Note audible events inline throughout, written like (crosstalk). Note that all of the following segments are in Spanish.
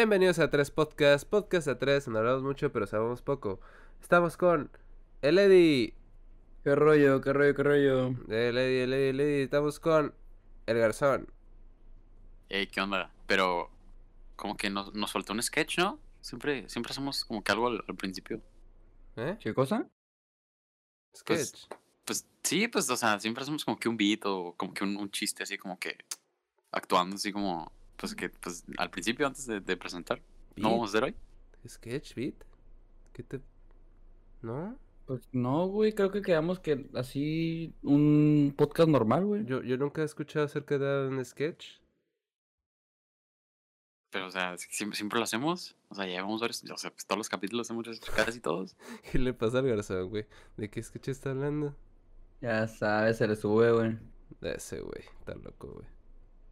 Bienvenidos a Tres Podcast, Podcast a Tres, no hablamos mucho pero sabemos poco. Estamos con el Eddie, ¿Qué rollo, qué rollo, qué rollo? el Eddie, el Eddie, el Eddie. Estamos con el Garzón. Ey, ¿qué onda? Pero como que nos, nos faltó un sketch, ¿no? Siempre, siempre hacemos como que algo al, al principio. ¿Eh? ¿Qué cosa? Sketch. Pues sí, pues, o sea, siempre hacemos como que un beat o como que un, un chiste así como que actuando así como, pues que, pues al principio antes de, de presentar. ¿No vamos a hacer hoy? Sketch, beat. ¿Qué te.? ¿No? Pues no, güey, creo que quedamos que así un podcast normal, güey. Yo, yo nunca he escuchado acerca de un sketch. Pero, o sea, siempre, siempre lo hacemos. O sea, ya llevamos varios, o sea, pues todos los capítulos hemos hecho casi todos. (laughs) ¿Qué le pasa al Garzón, güey? ¿De qué sketch está hablando? Ya sabes, se le sube, güey. De ese, güey. Está loco, güey.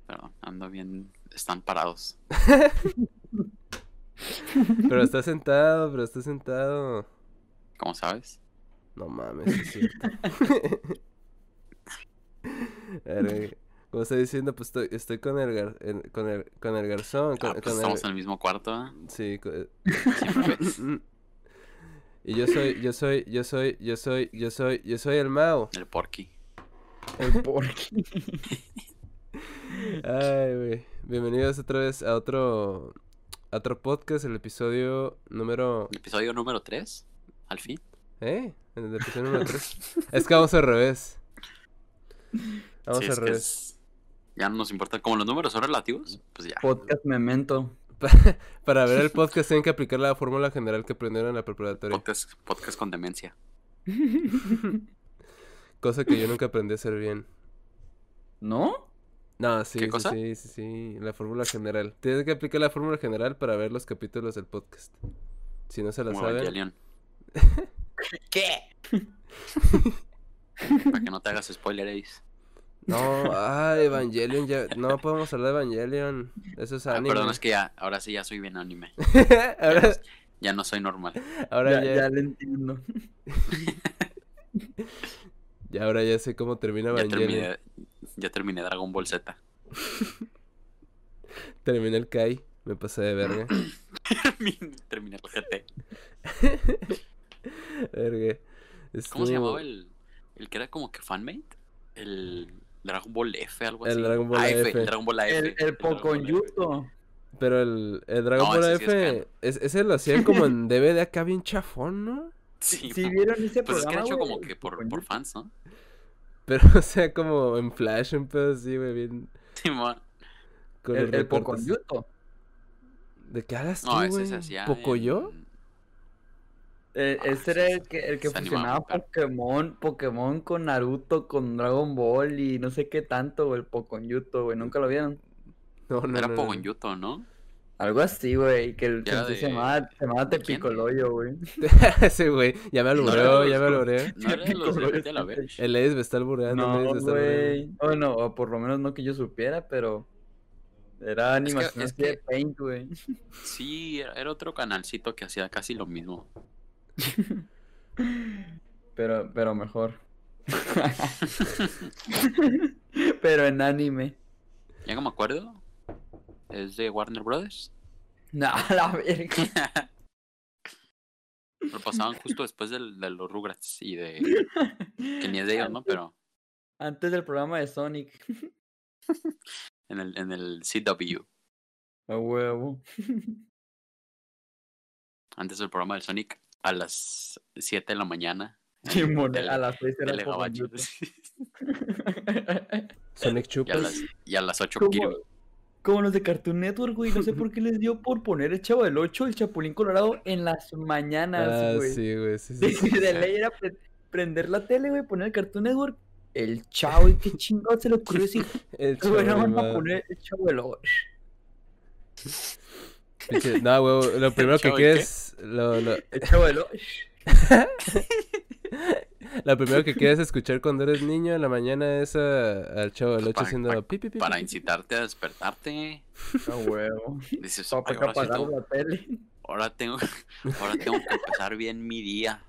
Pero ando bien, están parados. Pero está sentado, pero está sentado. ¿Cómo sabes? No mames, sí es cierto. Como está diciendo, pues estoy, estoy con el, gar- el- con el con el garzón, con, Ah, pues con estamos el, en el mismo cuarto, ¿eh? sí, con- eh, y yo soy, yo soy, yo soy, yo soy, yo soy, yo soy el Mao. El porky. El porqui. (laughs) Ay, güey. Bienvenidos otra vez a otro, a otro podcast, el episodio número, Episodio número 3, al fin. ¿eh? En el episodio número 3. Es que vamos al revés. Vamos Sí, al revés. es- Ya no nos importa. Como los números son relativos, pues ya. Podcast memento. (laughs) Para ver el podcast tienen que aplicar la fórmula general que aprendieron en la preparatoria. Podcast, podcast con demencia. (laughs) Cosa que yo nunca aprendí a hacer bien. ¿No? No, sí, ¿Qué sí, cosa? sí, sí, sí, la fórmula general. Tienes que aplicar la fórmula general para ver los capítulos del podcast. Si no se la Como saben. Evangelion. (laughs) ¿Qué? Para que no te hagas spoiler, Ace. No, ay, Evangelion, ya, no podemos hablar de Evangelion. Eso es Ah, anime. perdón, es que ya, ahora sí ya soy bien anime. (laughs) ahora, Ya no soy normal. ahora ya, ya, ya le entiendo. (laughs) ya, ahora ya sé cómo termina Ya Evangelion. terminé, ya terminé Dragon Ball Z. (laughs) Terminé el Kai, me pasé de verga. (laughs) terminé el GT. (laughs) verga. ¿Cómo se llamaba el, el que era como que fanmate? El Dragon Ball F, algo El así. Dragon Ball AF, F. El Dragon Ball AF. El, el Poconyuto. Pero el, el Dragon No, Ball ese sí es F, es ese lo hacían como en DVD acá bien chafón, ¿no? Sí, Si mo- vieron ese pues es que era programa, hecho como el que por, por fans, ¿no? Pero, (laughs) o sea, como en Flash, un pedo así, güey, bien... Mo- Con El, el. ¿De qué hablas tú, No, ese güey? ¿Pocoyo? en- Eh, Ah, ese sí, era el que, el que fusionaba. Pokémon, Pokémon con Naruto, con Dragon Ball y no sé qué tanto, güey, el Poconyuto, güey, ¿nunca lo vieron? No, no, Era no, ¿no? Algo así, güey, que el Ya se llamaba, se llamaba ¿de quién? Tepicoloyo, güey. (laughs) Ese güey, ya me No albureó, de ya me albureó. No sí, verga. El Ace me está albureando, el No, güey. Bueno, o por lo menos no que yo supiera, pero era animación es así de que- Paint, güey. Sí, era, era otro canalcito que hacía casi lo mismo. (laughs) Pero, pero mejor. (laughs) pero en anime. Ya que me acuerdo, es de Warner Brothers. No, (laughs) la verga. Lo pasaban justo después del, de los Rugrats y de. Que ni es de ellos, ¿no? Pero Antes del programa de Sonic. (laughs) en el, en el CW. A huevo. (laughs) Antes del programa del Sonic, a las 7 de la mañana. tele- a las 6 era tele el Gabacho. Poconyuto. Sonic y, a Chupas. las, y a las 8 ¿Cómo? Kirby. Como los de Cartoon Network, güey. No sé por qué les dio por poner el Chavo del 8, el Chapulín Colorado en las mañanas, Ah, güey. sí, güey, sí, sí. sí. De ley era pre- prender la tele, güey, poner el Cartoon Network. El Chavo, y qué chingado se le ocurrió decir. (laughs) El chavo no van a poner el Chavo del 8. Pinche- No, güey, lo (laughs) primero que quieres... Lo, lo, El Chavo del 8. (laughs) lo primero que (laughs) quieres escuchar cuando eres niño en la mañana es a- al chavo del 8 Para- haciendo para- pi, pi, pi, Para incitarte a despertarte. A huevo. (laughs) Dices, Para "Ay, que ahora, sí apagar tengo, la tele. ahora, tengo, ahora tengo que empezar bien mi día.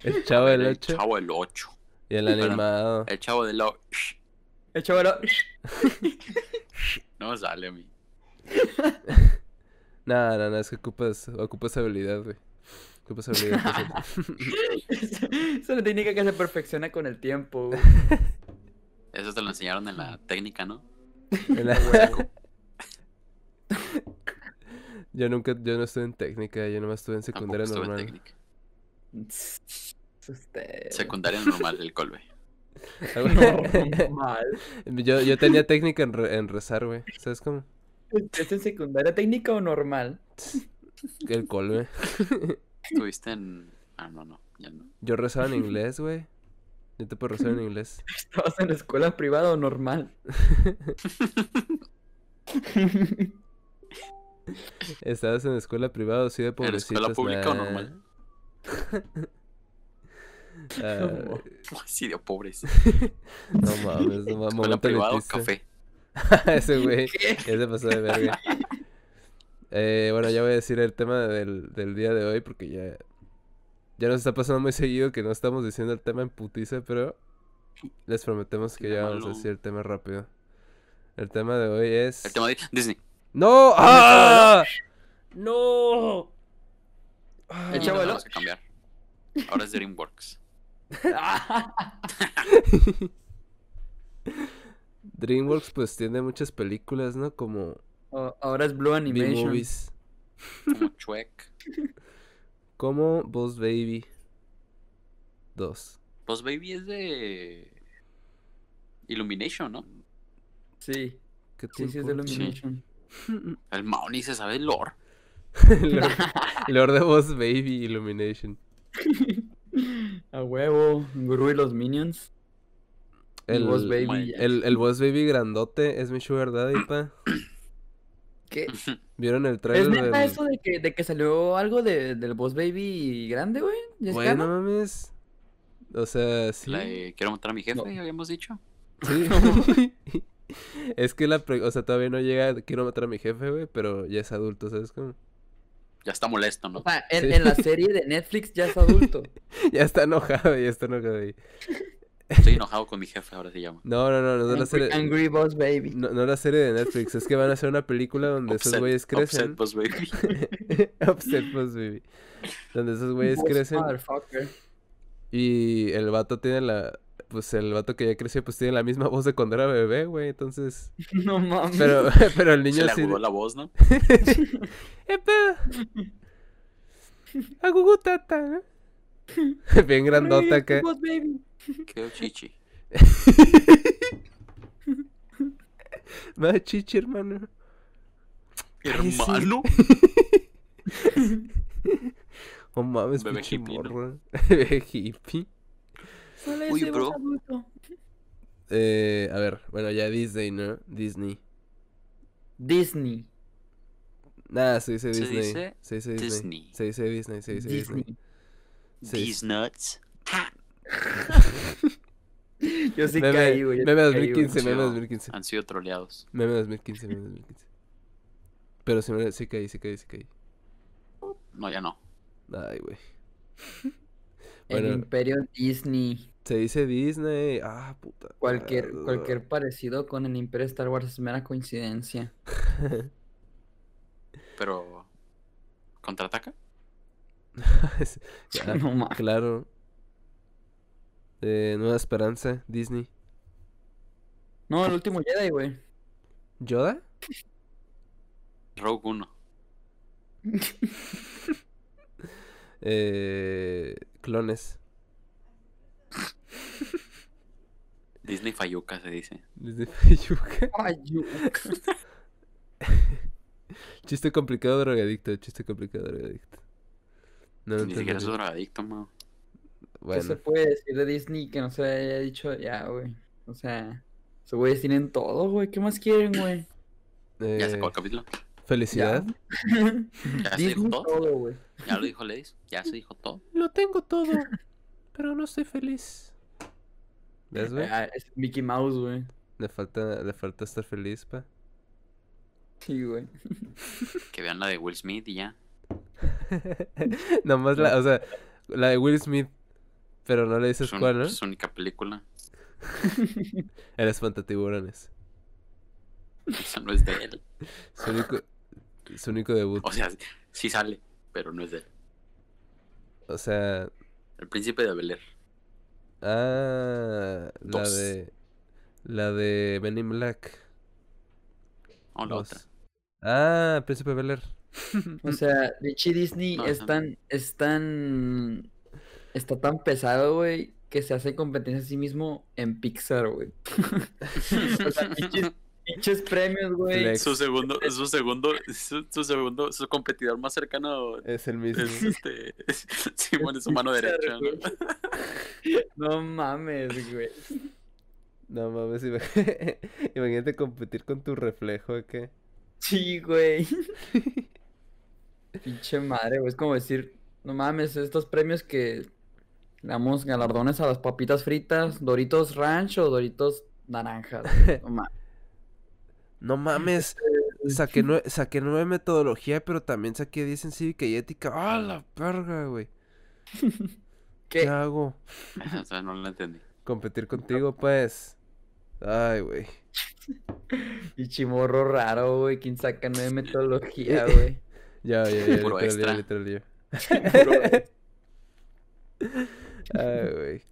El chavo del el 8 Chavo del 8. y el animado. El chavo del 8. El Chavo del 8. (laughs) No sale a mí. No, no, no, es que ocupas, ocupas habilidad, güey. Para hacer- (laughs) Es una técnica que se perfecciona con el tiempo. (laughs) Eso te lo enseñaron en la técnica, ¿no? En la- (laughs) yo nunca, yo no estuve en técnica, yo nomás estuve en Tampoco secundaria estuve en normal. técnica. Usted. Secundaria normal del Colbe. Normal. yo, yo tenía técnica en, re- en rezar, güey. ¿Sabes cómo? ¿Es en secundaria técnica o normal? El colme. Estuviste en. Ah, no, no, ya no. Yo rezaba en (laughs) inglés, güey. Yo te puedo rezar en inglés. (laughs) ¿Estabas en escuela privada o normal? (laughs) ¿Estabas en escuela privada o sí de ¿En pobrecitos? escuela pública o normal? Ah, Sí, de pobres. no mames, no mames. Escuela Momento privada o elitista. café. Ese güey, ya se pasó de verga. Eh, bueno, ya voy a decir el tema del, del día de hoy porque ya, ya nos está pasando muy seguido que no estamos diciendo el tema en putiza, pero les prometemos que ya vamos a decir el tema rápido. El tema de hoy es... El tema de Disney. ¡No! ¡Ah! ¡No! El Chavo vamos a cambiar. Ahora es DreamWorks. (laughs) DreamWorks pues tiene muchas películas, ¿no? Como O- Ahora es Blue Animation. B-Movies. Como Chuek. (laughs) Como Boss Baby 2. Pues Baby es de. Illumination, ¿no? Sí, ¿Qué sí, sí, es de Illumination. (laughs) El Mao ni se sabe el lore. (laughs) Lord, Lord de Boss Baby Illumination. A huevo, Guru y los Minions. El, Boss Baby. el, el Boss Baby grandote es mi sugar daddy, pa. (clears throat) ¿Qué? ¿Vieron el ¿Es trailer neta del... eso de que, de que salió algo de, del Boss Baby grande, güey? ¿Ya es Güey, no mames. O sea, sí. La de Quiero matar a mi jefe, No. habíamos dicho. Sí. (laughs) (laughs) es que la... pre- O sea, todavía no llega... Quiero matar a mi jefe, güey, pero ya es adulto, ¿sabes cómo? Ya está molesto, ¿no? O sea, en, Sí. en la serie de Netflix ya es adulto. (laughs) ya está enojado, ya está enojado ahí. Estoy (laughs) enojado con mi jefe, ahora se llama. No, no, no, no es la Angry, serie... Angry Boss Baby. No, no la serie de Netflix, es que van a hacer una película donde esos Upset- güeyes crecen. Upset Boss Baby. (laughs) Upset Boss Baby. Donde esos güeyes Boss crecen motherfucker. y el vato tiene la... Pues el vato que ya creció pues tiene la misma voz de cuando era bebé, güey, entonces... (laughs) No mames. Pero, pero el Se niño le sí... agudó la voz, ¿no? ¡Eh, pedo! ¡Agugu tata! ¿no? Bien grandota acá. Boss Baby. Qué chichi. (laughs) Da chichi, hermano. Hermano. (laughs) Oh mames, Bebé hippie, ¿no? (laughs) Bebé hippie. Uy, bro. adulto. Eh, a ver, bueno, ya Disney, ¿no? Disney. Disney. Nada, se dice Se Disney. dice se dice Disney. Disney. Se dice Disney, se dice Disney. Disney. These nuts. (laughs) Yo sí Meme, caí, güey. meme sí caí, güey. 2015, meme Sí, 2015. Han sido troleados. Meme 2015, meme 2015. Pero sí, me- sí caí, sí caí, sí caí. No, ya no. Ay, güey. El imperio Disney. Se dice Disney. Ah, puta. Cualquier, Ah, cualquier parecido con el imperio Star Wars es mera coincidencia. (laughs) Pero. ¿Contraataca? (laughs) Ya, No mames. claro. Eh, Nueva Esperanza, Disney. No, el último Jedi, güey. ¿Yoda? Rogue 1. (laughs) Eh, clones. Disney Fayuca se dice. Disney Fayuca. (laughs) Ay, yo- (laughs) Chiste complicado, drogadicto. Chiste complicado, drogadicto. No, no Ni siquiera es drogadicto, man. ¿Qué se Bueno, puede decir de Disney que no se haya dicho ya, güey? O sea, esos güeyes tienen todo, güey. ¿Qué más quieren, güey? Ya eh, sacó el capítulo. felicidad. Ya se dijo todo. todo, güey. Ya lo dijo Ledis. Ya se dijo todo. Lo tengo todo, pero no estoy feliz. ¿Ves, güey? Ah, es Mickey Mouse, güey. Le falta, le falta estar feliz, pa. Sí, güey. Que vean la de Will Smith y ya. (laughs) Nomás la, o sea, la de Will Smith. Pero no le dices un- cuál, ¿no? es su única película. (laughs) El espantatiburones. Esa no es de él. (laughs) Su único... Su único debut. O sea, sí sale, pero no es de él. O sea, El príncipe de Bel Air. ah, la de la de Men in Black. O la dos. otra. Ah, Príncipe Bel Air. (laughs) O sea, Richie Disney No, es esa no. tan, es tan, está tan pesado, güey, que se hace competencia a sí mismo en Pixar, güey. (laughs) o sea, pinches, pinches premios, güey. Su segundo, su segundo, su, su segundo, su competidor más cercano Es el mismo. es este. (laughs) Simón es su mano Pixar, derecha, ¿no? mames, güey. No mames, ima- (laughs) imagínate competir con tu reflejo, ¿o ¿qué? Sí, güey. Pinche madre, güey. Es como decir, no mames, estos premios que le damos galardones a las papitas fritas, Doritos Ranch o Doritos Naranjas. (laughs) No mames. No mames, saqué, nue- saqué nueve metodología, pero también saqué 10 en cívica y ética. ¡Ah, la verga, güey! (laughs) ¿Qué ¿Qué? hago? (laughs) O sea, no lo entendí. Competir contigo, pues. Ay, güey. Pinche morro raro, güey. ¿Quién saca nueve metodología, güey? Ya, ya, ya, Puro literal, extra. literal, ya. Ay, güey.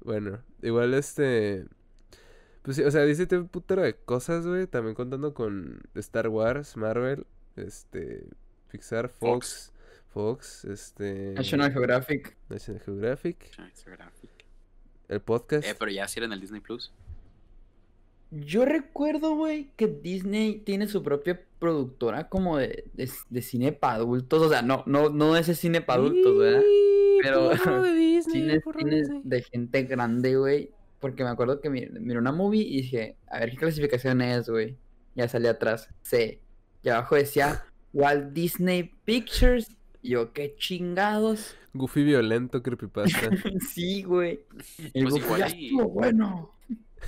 Bueno, igual este. Pues sí, o sea, dice un putero de cosas, güey. También contando con Star Wars, Marvel, este. Pixar, Fox, Fox, este. National Geographic. National Geographic, National Geographic. el podcast. Eh, pero ya sí era en el Disney Plus. Yo recuerdo, güey, que Disney tiene su propia productora como de, de, de cine para adultos. O sea, no, no, no ese cine para adultos, ¿verdad? Pero- (laughs) de Disney, Disney. gente grande, güey. Porque me acuerdo que mi- miré una movie y dije, a ver qué clasificación es, güey. Ya salía atrás, C. Y abajo decía Walt Disney Pictures. Y yo, qué chingados. Goofy violento, creepypasta. (laughs) sí, güey. El Pues Goku igual ya y- estuvo bueno.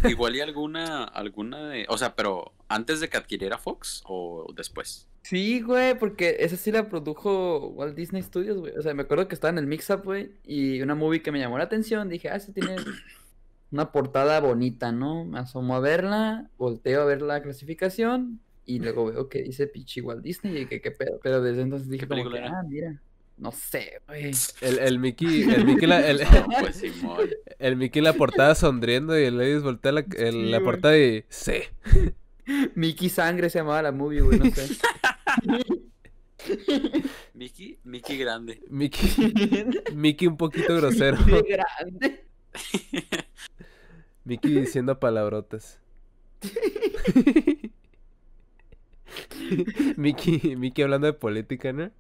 Igual y alguna, alguna de. O sea, pero antes de que adquiriera Fox o después. Sí, güey, porque esa sí la produjo Walt Disney Studios, güey. O sea, me acuerdo que estaba en el mix-up, güey, y una movie que me llamó la atención. Dije, ah, sí tiene (clears throat) una portada bonita, ¿no? Me asomo a verla, volteo a ver la clasificación, y luego veo que dice pinche Walt Disney, y que qué pedo. Pero desde entonces dije, ¿Qué como película que, ah, mira, no sé, güey. El, el Mickey, (laughs) el Mickey, la, el, No, pues Simón. (laughs) el Mickey la portada sonriendo y el Ladies voltea la, el- Sí, la portada y sí. (laughs) Mickey Sangre se llamaba la movie, güey, no sé. Mickey, Mickey grande. Mickey, Mickey un poquito grosero. Qué grande. Mickey diciendo palabrotas. Mickey, Mickey hablando de política, ¿no?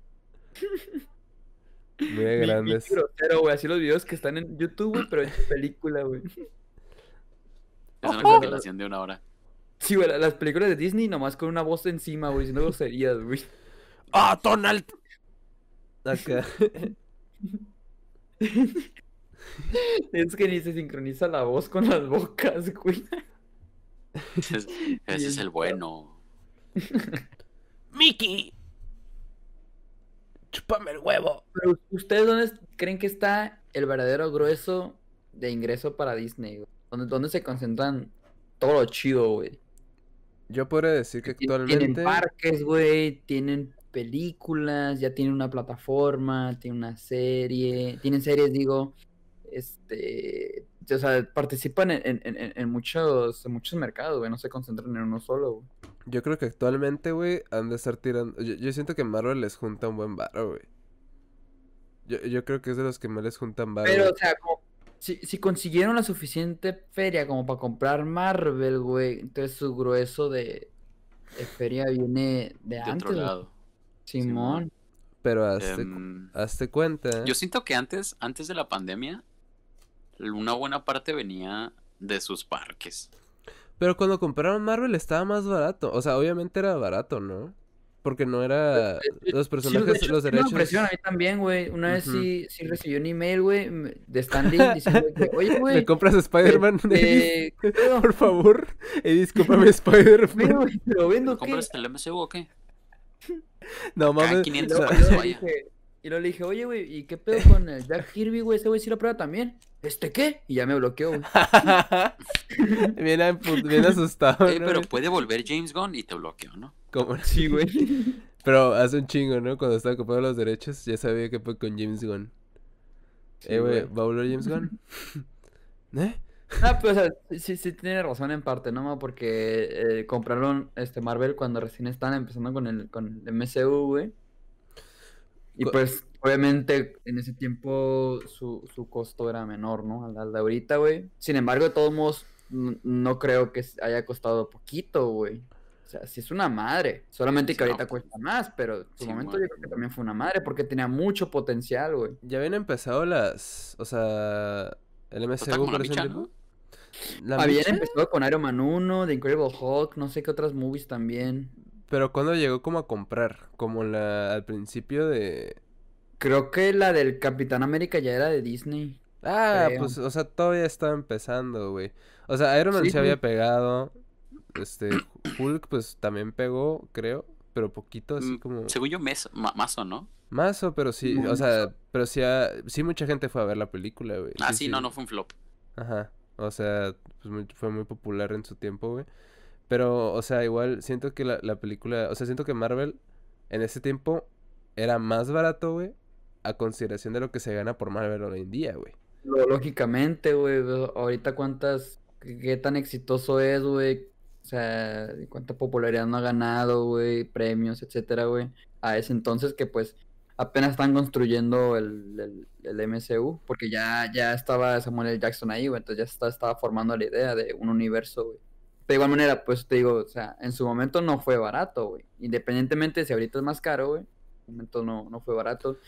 Muy grandes. Mickey grosero, güey, así los videos que están en YouTube, güey, pero en película, güey. Es una compilación de una hora. Sí, güey, la- las películas de Disney nomás con una voz encima, güey, diciendo groserías, güey. ¡Ah, Donald! Acá. Es que ni se sincroniza la voz con las bocas, güey. Ese es, ese es el bueno. ¡Mickey! ¡Chúpame el huevo! Pero ¿ustedes dónde creen que está el verdadero grueso de ingreso para Disney, güey? ¿Dónde, dónde se concentran todo lo chido, güey? Yo podría decir que actualmente. Tienen parques, güey, tienen películas, ya tienen una plataforma, tienen una serie, tienen series, digo, este, o sea, participan en, en- en- en muchos, en muchos mercados, güey, no se concentran en uno solo, güey. Yo creo que actualmente, güey, han de estar tirando. Yo, yo siento que Marvel les junta un buen varo, güey. Yo, yo creo que es de los que más les juntan varo. Pero, o sea, como, si, si consiguieron la suficiente feria como para comprar Marvel, güey, entonces su grueso de, de feria viene de De antes, otro güey. lado. Simón. Pero hazte, Em, hazte cuenta. yo siento que antes, antes de la pandemia, una buena parte venía de sus parques. Pero cuando compraron Marvel estaba más barato. O sea, obviamente era barato, ¿no? Porque no era. Eh, Los Sí, personajes, de hecho, los sí me derechos. ofrecieron a mí también, güey. Una vez Ujú. sí, sí recibí un email, güey, de Stanley diciendo que, (laughs) oye, ¿Me güey, compras Spider-Man? Eh, ¿qué pedo? (laughs) Por favor. Edis, cómprame (laughs) Pero, Spider-Man. ¿Pero vendo ¿Me qué? compras el MCU o qué? No mames. 500 no. Y pesos, luego le vaya. dije, y luego le dije, oye, güey, ¿y qué pedo con el Jack Kirby, güey? Ese güey sí lo prueba también. ¿Este qué? Y ya me bloqueó, güey. (laughs) bien, bien asustado. Eh, ¿no, pero güey? puede volver James Gunn y te bloqueó, ¿no? ¿Cómo? (laughs) Sí, güey. (laughs) Pero hace un chingo, ¿no? Cuando estaba comprando los derechos, ya sabía que fue con James Gunn. Sí, eh, güey, güey. ¿va a volver James Gunn? ¿Eh? Ah, pues, o sea, sí, sí tiene razón en parte, ¿no? Porque eh, compraron este Marvel cuando recién estaban empezando con el, con el MCU, güey. Y pues, obviamente, en ese tiempo su, su costo era menor, ¿no? Al, al de ahorita, güey. Sin embargo, de todos modos, no creo que haya costado poquito, güey. O sea, sí es una madre. Solamente que Sí, ahorita pues, cuesta más, pero en su sí, momento yo creo que también fue una madre porque tenía mucho potencial, güey. Ya habían empezado las. O sea. El MCU por ese tiempo. ¿no? ¿La Habían empezado con Iron Man 1, The Incredible Hulk, no sé qué otras movies también. Pero cuando llegó como a comprar, como la al principio de. Creo que la del Capitán América ya era de Disney. Ah, Creo. pues, o sea, todavía estaba empezando, güey. O sea, Iron Man Sí, se había pegado. Este, Hulk, pues también pegó, creo. Pero poquito, así Mm, como. Según yo, mes, ma- mazo, ¿no? Mazo, pero sí, Muy o sea, pero sí, ah, sí mucha gente fue a ver la película, güey. Ah, sí, no, no fue un flop. Ajá, o sea, pues muy- fue muy popular en su tiempo, güey. Pero, o sea, igual siento que la, la película, o sea, siento que Marvel en ese tiempo era más barato, güey, a consideración de lo que se gana por Marvel hoy en día, güey. Lógicamente, güey. Ahorita cuántas. Qué tan exitoso es, güey. O sea, cuánta popularidad no ha ganado, güey. Premios, etcétera, güey. A ese entonces que pues apenas están construyendo el, el, el MCU. Porque ya, ya estaba Samuel L. Jackson ahí, güey. Entonces ya está- estaba formando la idea de un universo, güey. De igual manera, pues te digo, o sea, en su momento no fue barato, güey. Independientemente de si ahorita es más caro, güey. En su momento no, no fue barato.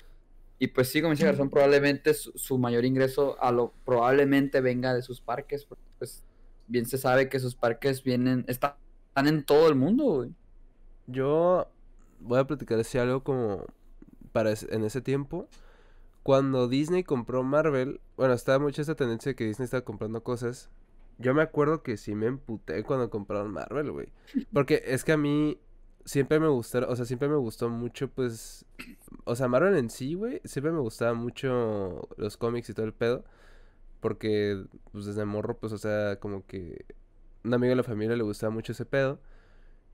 Y pues sí, como dice Garzón, probablemente su, mayor ingreso a lo probablemente venga de sus parques, porque pues bien se sabe que sus parques vienen, están, están en todo el mundo, güey. Yo voy a platicar así algo como para en ese tiempo. Cuando Disney compró Marvel, bueno, estaba mucha esa tendencia de que Disney estaba comprando cosas. Yo me acuerdo que sí me emputé cuando compraron Marvel, güey. Porque es que a mí siempre me gustaron, o sea, siempre me gustó mucho, pues, o sea, Marvel en sí, güey, siempre me gustaba mucho los cómics y todo el pedo. Porque, pues, desde morro, pues, o sea, como que un amigo de la familia le gustaba mucho ese pedo.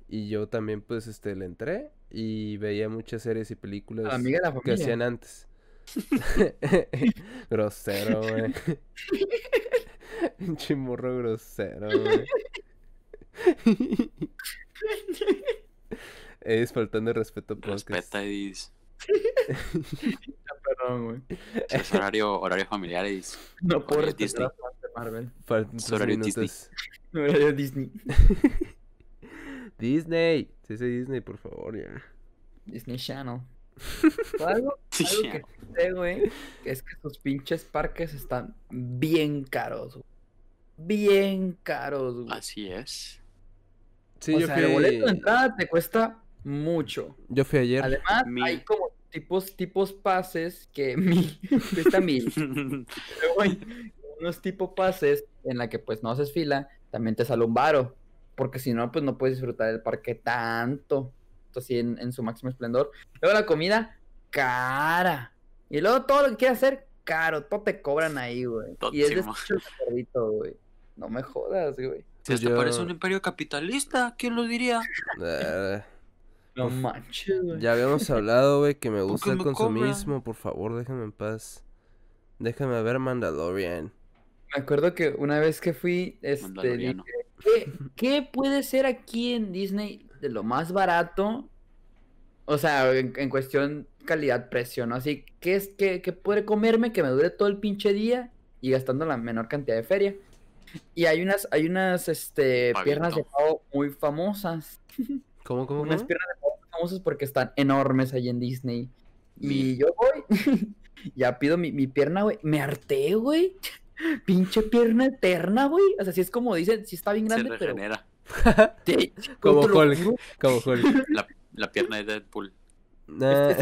Y yo también, pues, este, le entré y veía muchas series y películas la amiga de la que hacían antes. (laughs) grosero, güey. Pinche morro grosero, güey. Es faltando el respeto podcast. Respeta, Edis. Perdón, güey. Es horario, horario familiar, Edis. No puedo respetar Disney. Marvel. Faltan horario Disney. (laughs) minutos. Era de Disney. (laughs) Disney. Sí, sí, Disney, por favor, ya. Disney Channel. (laughs) Algo, que sé, güey, es que sus pinches parques están bien caros, güey. Bien caros, güey. Así es. Sí, o yo sea, fui. el boleto de entrada te cuesta mucho. Yo fui ayer. Además, Mil. hay como tipos, tipos pases que mil, cuesta mil. Pero, güey, unos tipo pases en la que pues no haces fila, también te sale un varo. Porque si no, pues no puedes disfrutar del parque tanto. Así en, en su máximo esplendor. Luego la comida, cara. Y luego todo lo que quieras hacer, caro. Todo te cobran ahí, güey. Y es de güey. No me jodas, güey. Si Pues esto parece yo- un imperio capitalista, ¿quién lo diría? Ah, (laughs) No manches, güey. ya habíamos hablado, güey, que me ¿Por gusta el me cobran? consumismo. Por favor, déjame en paz. Déjame ver Mandalorian. Me acuerdo que una vez que fui, este, dije, ¿qué, qué puede ser aquí en Disney de lo más barato? O sea, en, en cuestión calidad-precio, ¿no? Así, ¿qué es que, que puede comerme que me dure todo el pinche día y gastando la menor cantidad de feria? Y hay unas, hay unas, este, piernas de pavo muy famosas. (laughs) ¿Cómo, cómo, Unas cómo? piernas de pavo muy famosas porque están enormes ahí en Disney. Y yo voy, (laughs) ya pido mi, mi pierna, güey. Me harté, güey. (laughs) Pinche pierna eterna, güey. O sea, sí es como dicen, sí está bien Se grande, pero. regenera. (laughs) te- Como te lo Hulk. Como Hulk. La, la pierna de Deadpool. Nah, le,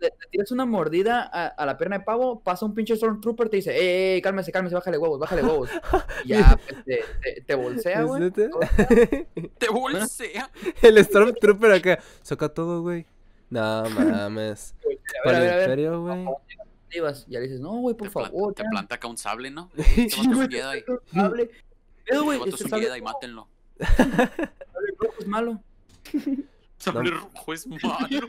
le tiras una mordida a, a la pierna de pavo, pasa un pinche Stormtrooper, te dice, ey, ey, cálmese, cálmese, bájale huevos, bájale huevos. (laughs) Y ya, pues, te, te, te bolsea, ¿es güey. (laughs) Te bolsea. El Stormtrooper acá. Saca todo, güey. No mames. Para el imperio, güey. Y ya le dices, no, güey, por Te, favor. te ya". planta acá un sable, ¿no? Es güey, un Jedi. te- te- güey, Este sable Jedi, mátenlo. Sable rojo es malo. (laughs) Sable rojo es malo.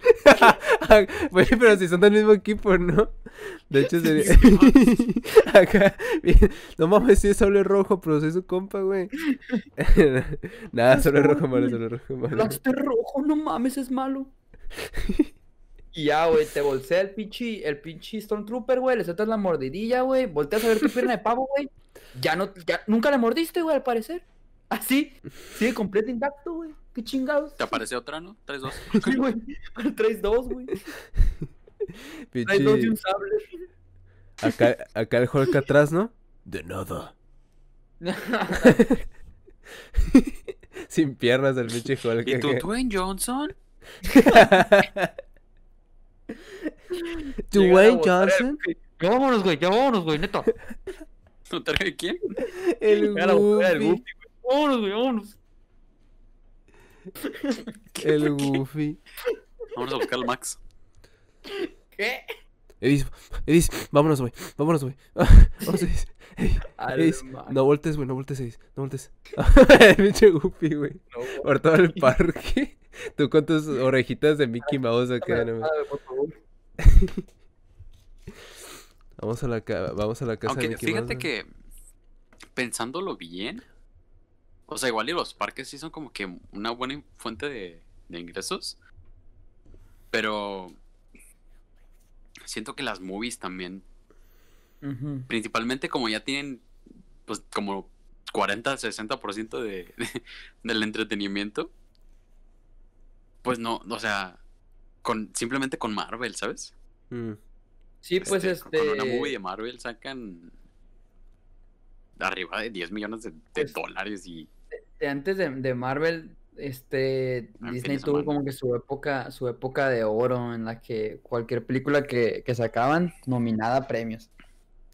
(laughs) Pero si son del mismo equipo, ¿no? De hecho sería... (laughs) Acá, bien, no mames, sí es sable rojo, pero soy su compa, güey. Nada, sable rojo malo, sable rojo malo. Blaster rojo, no mames, es malo. Y ya, güey, te bolsea el pinche, el pinche Stormtrooper, güey, le sueltas la mordidilla, güey, volteas a ver tu pierna de pavo, güey. Ya no, ya, nunca la mordiste, güey, al parecer. Así, sigue completo intacto, güey. Qué chingados. ¿Te aparece otra, no? Tres, dos. (laughs) Sí, güey. Traes dos, güey. (laughs) Traes dos y un sable. Acá, acá el Hulk atrás, ¿no? De nada. (laughs) Sin piernas el pinche Hulk. ¿Y tú. Dwayne Johnson? Dwayne Johnson. Ya vámonos, güey, ya vámonos, güey, neta. ¿No te de quién? (laughs) El Goofy. Vámonos, güey, vámonos. (laughs) El Goofy. Vamos a buscar al Max. ¿Qué? Edis, Edis, vámonos, güey. Vámonos, güey. Vamos, Edis. Edis, no voltes, güey, no voltes, Edis. No voltes. (laughs) el pinche Goofy, güey. no, Por todo el parque. Tú con tus orejitas de Mickey Mouse acá. no Ah, por favor. Vamos a la, ca- vamos a la casa de Aunque Mickey fíjate Mouse. que pensándolo bien, o sea, igual y los parques sí son como que una buena fuente de, de ingresos, pero siento que las movies también, principalmente como ya tienen pues como 40, 60% de, de, del entretenimiento, pues no, o sea, con simplemente con Marvel, ¿sabes? Mm. Sí, pues Este, este. Con una movie de Marvel sacan arriba de 10 millones de, de Pues, dólares y de antes de, de Marvel, este Ah, Disney tuvo semana. como que su época, su época de oro en la que cualquier película que, que sacaban, nominada a premios.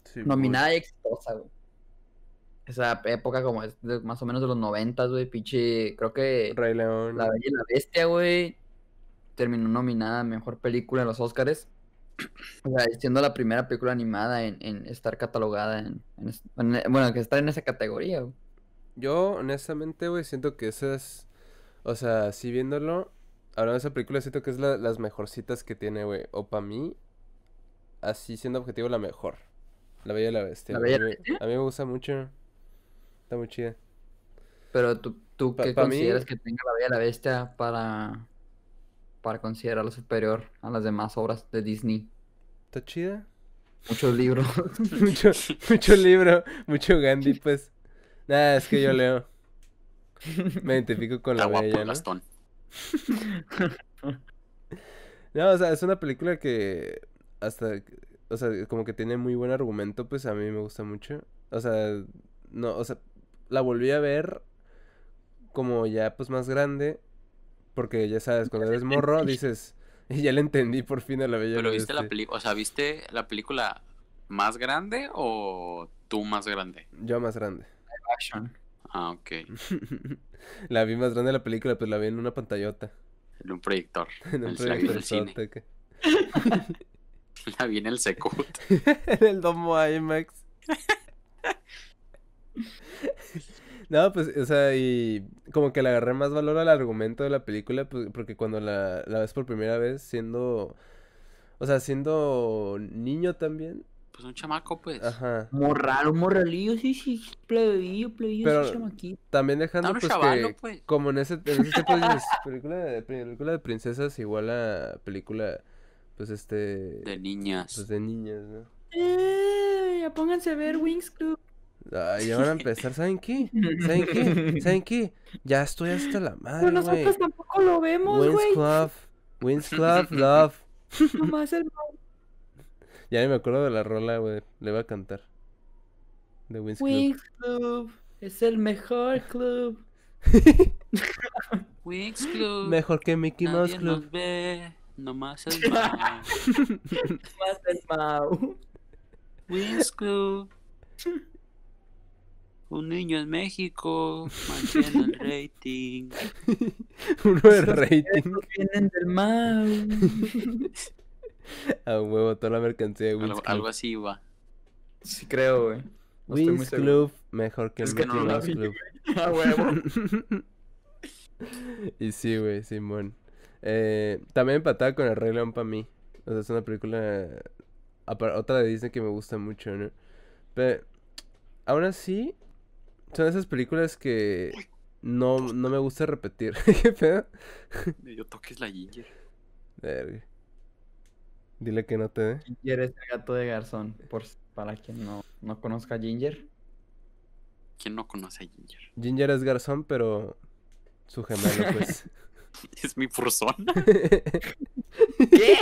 Sí, Nominada y exitosa, güey. Esa época como es de más o menos de los noventas, güey, pinche, creo que Rey León. La Bella y la Bestia, güey, terminó nominada a Mejor Película en los Oscars. O sea, siendo la primera película animada en, en estar catalogada en, bueno, que estar en esa categoría, güey. Yo, honestamente, güey, siento que esa es. O sea, así viéndolo, hablando de esa película, siento que es la- las mejorcitas que tiene, güey. O para mí, así siendo objetivo, la mejor. La Bella y la Bestia. ¿La. Bella y A la mí- Bestia? A mí me gusta mucho. Está muy chida. Pero tú, tú Pa- ¿qué mí- consideras que tenga La Bella y la Bestia para, para considerarlo superior a las demás obras de Disney? ¿Está chida? Muchos libros. (laughs) mucho, mucho libro, mucho Gandhi, pues. Nada, es que yo leo. (laughs) Me identifico con la Está guapo Bella, el ¿no? Gastón. No, o sea, es una película que hasta, o sea, como que tiene muy buen argumento, pues a mí me gusta mucho. O sea, no, o sea, la volví a ver como ya pues más grande, porque ya sabes, cuando eres morro dices, (laughs) y ya le entendí por fin a la Bella Pero viste la Bestia". película, o sea, ¿viste la película más grande o tú más grande? Yo más grande. Action. Ah, ok. (laughs) La vi más grande la película, pues la vi en una pantallota, En un proyector. (laughs) en un proyectorzote acá. La vi en el Secut. en el domo IMAX. No, pues, o sea, y como que le agarré más valor al argumento de la película, pues, porque cuando la, la ves por primera vez, siendo, o sea, siendo niño también, Pues un chamaco, pues. ajá, Morral, un morralillo, sí, sí, plebillo, plebillo, Pero- sí, chamaquito. también dejando, pues, chavalo, que, pues. como en ese, en ese tiempo dices, (laughs) película de, película de princesas igual a película, pues, este, De niñas. pues, de niñas, ¿no? Eh, ya pónganse a ver Wings Club. Ay, ya van a empezar, ¿saben qué? ¿Saben qué? (laughs) ¿Saben qué? Ya estoy hasta la Pero madre, güey. nosotros tampoco lo vemos, Wins güey. Club, Wins Club, Love. (laughs) Nomás el Ya ni me acuerdo de la rola, güey. Le voy a cantar. De Wins Club. Wings Club. Es el mejor club. (laughs) Wings Club. Mejor que Mickey Mouse Nadie Club. nos ve. Nomás el mal. Más el Mau. Wings Club. Un niño en México mantiene el rating. (laughs) (laughs) Uno de rating. Vienen del Mau. (laughs) A huevo, toda la mercancía de Wins Algo, Club. algo así va. Sí, creo, güey. No seguro. Club, mejor que Es que Mickey no lo Mouse vi, Club. A huevo. y sí, güey, Simón. Eh, también empatada con El Rey León para mí. O sea, es una película. Otra de Disney que me gusta mucho, ¿no? Pero. Aún así. Son esas películas que. No, no me gusta repetir. (laughs) ¿Qué pedo? Dio toques la Ginger. Verga. Dile que no te dé. Ginger es el gato de Garzón, por, para quien no, no conozca a Ginger. ¿Quién no conoce a Ginger? Ginger es garzón, pero. Su gemelo, pues. (laughs) Es mi persona. (laughs) ¿Qué?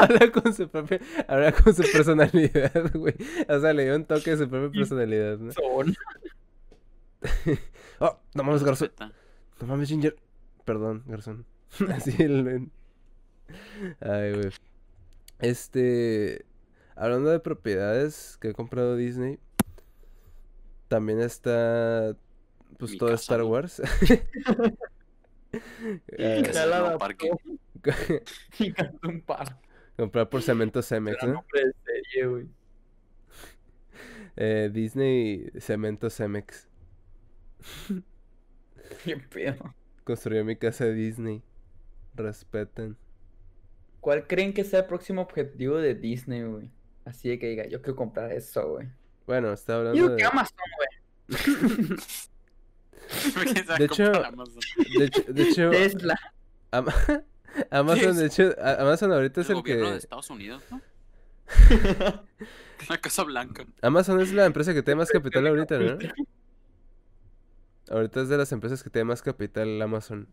Habla con su propia. Habla con su personalidad, (laughs) güey. O sea, le dio un toque de su propia personalidad, ¿no? Son. (laughs) Oh, no mames, garzón. No mames, Ginger. Perdón, garzón. (laughs) Así el. Ay, güey. Este. Hablando de propiedades que ha comprado Disney. También está. Pues Mi todo casa, Star. Wars. Y la adaptó. parque. Y un par. Comprar por Cemento (laughs) Cemex, Era ¿no? nombre de serie, güey. (laughs) Eh, Disney Cemento Cemex. (laughs) Qué pedo. Construyó mi casa Disney. Respeten. ¿Cuál creen que sea el próximo objetivo de Disney, güey? Así de que diga, yo quiero comprar eso, güey. Bueno, está hablando Digo de. que Amazon, güey. ¿Quién se va a De hecho-? De hecho, de hecho Tesla. (laughs) Amazon, de hecho, Amazon ahorita es El el gobierno de que. Estados Unidos, ¿no? (laughs) La Casa Blanca. Amazon es la empresa que tiene más capital ahorita, ¿no? Ahorita es de las empresas que tiene más capital Amazon.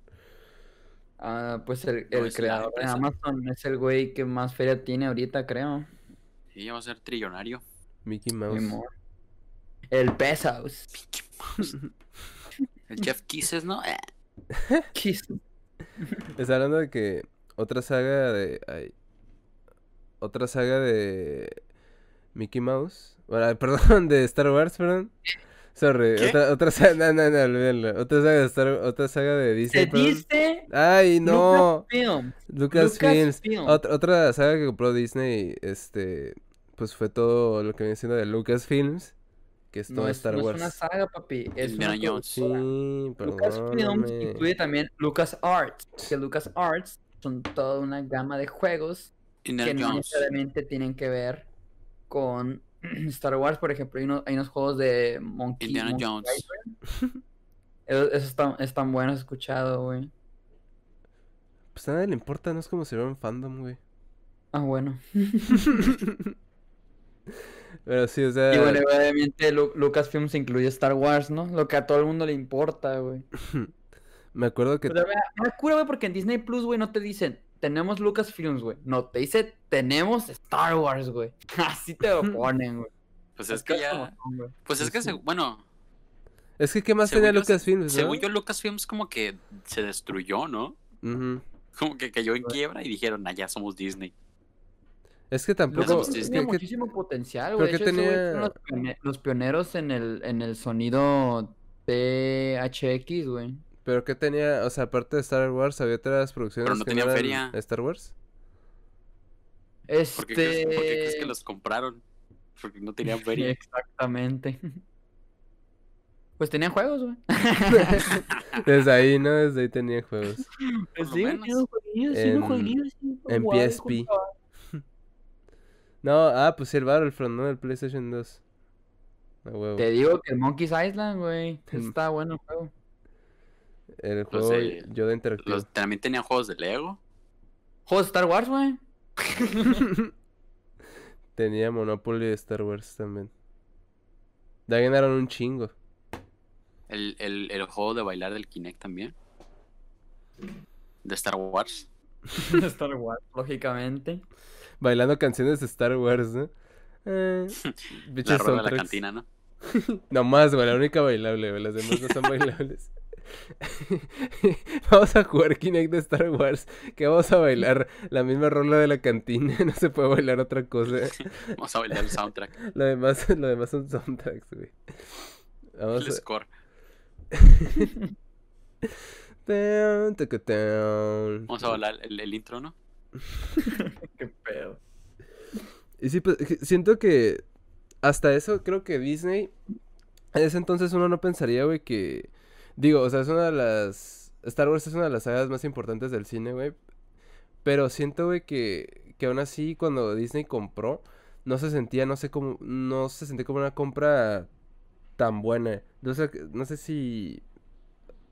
Ah, pues el, creador de. Amazon es el güey que más feria tiene ahorita, creo. Sí, va a ser trillonario. Mickey Mouse. El Bezos. (laughs) El Jeff Kisses, ¿no? Eh, Kiss. (laughs) Está hablando de que otra saga de. ay, otra saga de. Mickey Mouse. Bueno, perdón, de Star Wars, perdón. Sorry, ¿Qué? otra, otra saga. No, no, no, olvídenlo. Otra saga de Star Otra saga de Disney, Se dice Ay, no. Lucasfilm. Lucasfilms. Lucasfilm. Otra, otra saga que compró Disney, este, pues fue todo lo que viene siendo de Lucasfilms, que es todo No es, Star no es Wars. una saga, papi. Es Indiana una Jones. Sí, perdóname. incluye también LucasArts. Que LucasArts son toda una gama de juegos Indiana que no Jones. necesariamente tienen que ver con (clears throat) Star Wars, por ejemplo. Hay unos, hay unos juegos de Monkey, Indiana Monkey Jones. (laughs) Esos, esos están, están buenos, he escuchado, güey. Pues a nadie le importa, no es como si fuera un fandom, güey. Ah, bueno. (laughs) (laughs) Pero sí, o sea, Y bueno, obviamente Lu- Lucasfilms incluye Star Wars, ¿no? Lo que a todo el mundo le importa, güey. (laughs) me acuerdo que... Pero me cura, güey, porque en Disney Plus, güey, no te dicen, tenemos Lucasfilms, güey. No, te dice, tenemos Star Wars, güey. (laughs) Así te lo (laughs) ponen, güey. Pues es que ya. Pues es que, se- bueno, Es que, ¿qué más según tenía Lucasfilms, no? según yo, Lucasfilms como que se destruyó, ¿no? Como que cayó en quiebra y dijeron, ah, ya somos Disney. Es que tampoco... Lucasfilms Lucasfilms es tenía que- que- muchísimo potencial, pero güey. Que güeyes tenía- los, pione- los pioneros en el, en el sonido THX, güey. Pero que tenía, o sea, aparte de Star Wars, había otras producciones no que tenían eran feria. Star Wars. ¿Por qué, crees, por qué crees que Este... los compraron? Porque no tenían (laughs) feria. Exactamente. (laughs) Pues tenían juegos, güey. (laughs) Desde ahí, ¿no? Desde ahí tenía juegos. Lo Sí, jueguillos, En- jueguillos, en PSP. No, ah, pues sí, el Battlefront, ¿no? El PlayStation 2. A huevo. Te digo que el Monkey's Island, güey. (laughs) Está bueno el juego. El Los juego de- Yoda Interactivo. Los, también tenían juegos de Lego. Juegos de Star Wars, güey. (laughs) (laughs) Tenía Monopoly de Star Wars también. De ahí ganaron un chingo. El, el, el juego de bailar del Kinect también. De Star Wars. De Star Wars, lógicamente. Bailando canciones de Star Wars, ¿no? Eh, (laughs) La rueda de la cantina, ¿no? (laughs) No más, güey, la única bailable, güey. Las demás no son bailables. (laughs) vamos a jugar Kinect de Star Wars. Que vamos a bailar la misma rola de la cantina. No se puede bailar otra cosa. Vamos a bailar el soundtrack. Lo demás, lo demás son soundtracks, güey. Vamos El a... score. Vamos a bailar el, el intro, ¿no? Y sí, pues, siento que hasta eso creo que Disney, en ese entonces uno no pensaría, güey, que Digo, o sea, es una de las... Star Wars es una de las sagas más importantes del cine, güey. Pero siento, güey, que, que aún así cuando Disney compró, no se sentía, no sé cómo, no se sentía como una compra tan buena. No sé, no sé si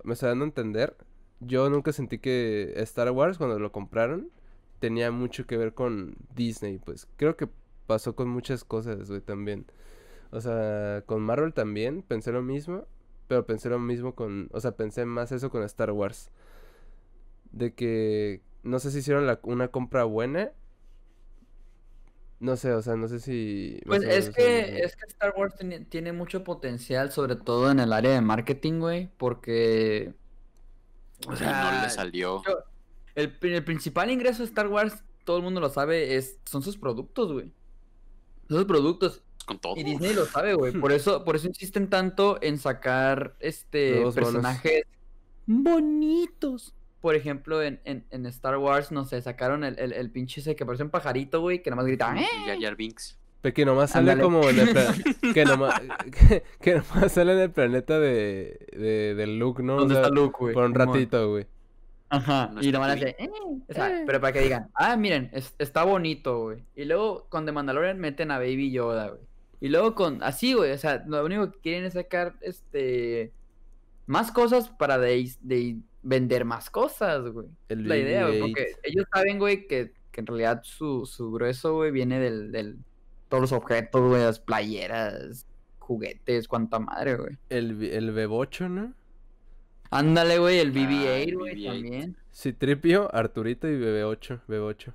me está dando a entender. Yo nunca sentí que Star Wars, cuando lo compraron, tenía mucho que ver con Disney, pues. Creo que pasó con muchas cosas, güey, también. O sea, con Marvel también pensé lo mismo, pero pensé lo mismo con, o sea, pensé más eso con Star Wars. De que no sé si hicieron la- una compra buena. No sé, o sea, no sé si... Pues es que, es que Star Wars tiene, tiene mucho potencial, sobre todo en el área de marketing, güey, porque... O Y no sea, le salió. yo- el, el principal ingreso de Star Wars, todo el mundo lo sabe, es, son sus productos, güey. Son sus productos. Con todo. Y Disney lo sabe, güey. Por eso, por eso insisten tanto en sacar este bonos. personajes bonitos. Por ejemplo, en, en, en Star Wars, no sé, sacaron el, el, el pinche ese que parece un pajarito, güey, que nada más grita, ¡eh! Y Jar Jar Binks. Que nomás sale como en el (laughs) que, nomás, que, (laughs) que nomás sale en el planeta de, de, de Luke, ¿no? O ¿Dónde sea, está Luke, güey? por un ratito, güey. Ajá, No y está nomás aquí. hace, "Eh", o sea, pero para que digan, ah, miren, es- está bonito, güey. Y luego con The Mandalorian meten a Baby Yoda, güey. Y luego con, así, güey, o sea, lo único que quieren es sacar, este, más cosas para de, de vender más cosas, güey. El La idea, güey, BB-8. porque ellos saben, güey, que, que en realidad su, su grueso, güey, viene del, del, todos los objetos, güey, las playeras, juguetes, cuánta madre, güey. El, el Bebocho, ¿no? Ándale, güey, el Ah, el BB-8, güey, BB-8. también. Citripio, Arturito y Bebe8, Bebocho.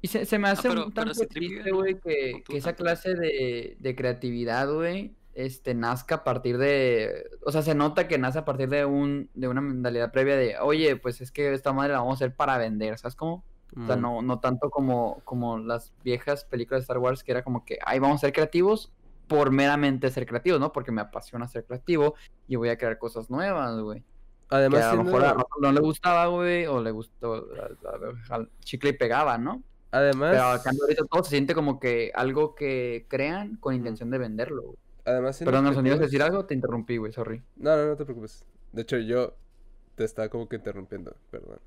Y se, se me hace Ah, pero- un tanto triste, güey, que, esa clase de, de creatividad, güey, este, nazca a partir de... O sea, se nota que nace a partir de un de una mentalidad previa de, oye, pues es que esta madre la vamos a hacer para vender, ¿sabes cómo? O sea, Mm. no, no tanto como, como las viejas películas de Star Wars, que era como que, ay, vamos a ser creativos por meramente ser creativos, ¿no? Porque me apasiona ser creativo y voy a crear cosas nuevas, güey. Que Además, a lo mejor a Rafa no le gustaba, güey, o le gustó, al chicle y pegaba, ¿no? además, Pero a cambio ahorita todo se siente como que algo que crean con intención de venderlo, güey. además Perdón, ¿nos ibas a decir algo? Te interrumpí, güey, sorry. No, no, no te preocupes. De hecho, yo te estaba como que interrumpiendo, perdón.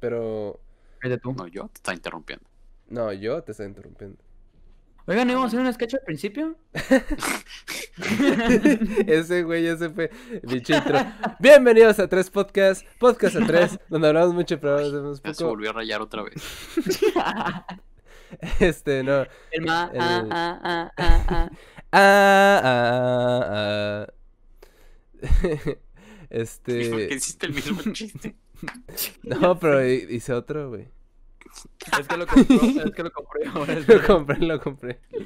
Pero, Cállate tú. No, yo te estaba interrumpiendo. no, yo te estaba interrumpiendo. Oigan, ¿íbamos a hacer un sketch al principio? (laughs) ese güey, ese fue pinche intro. Bienvenidos a Tres Podcast, Podcast a Tres, donde hablamos mucho, pero hablamos Ya se poco. volvió a rayar otra vez. (laughs) Este, no. El ma, El- ah, (laughs) ah, ah, ah, ah. Ah, ah, ah. Este. ¿Por qué hiciste el mismo chiste? No, pero hi- hice otro, güey. Es que lo (laughs) compró, es que lo compré (laughs) ahora. Lo compré, lo compré. Lo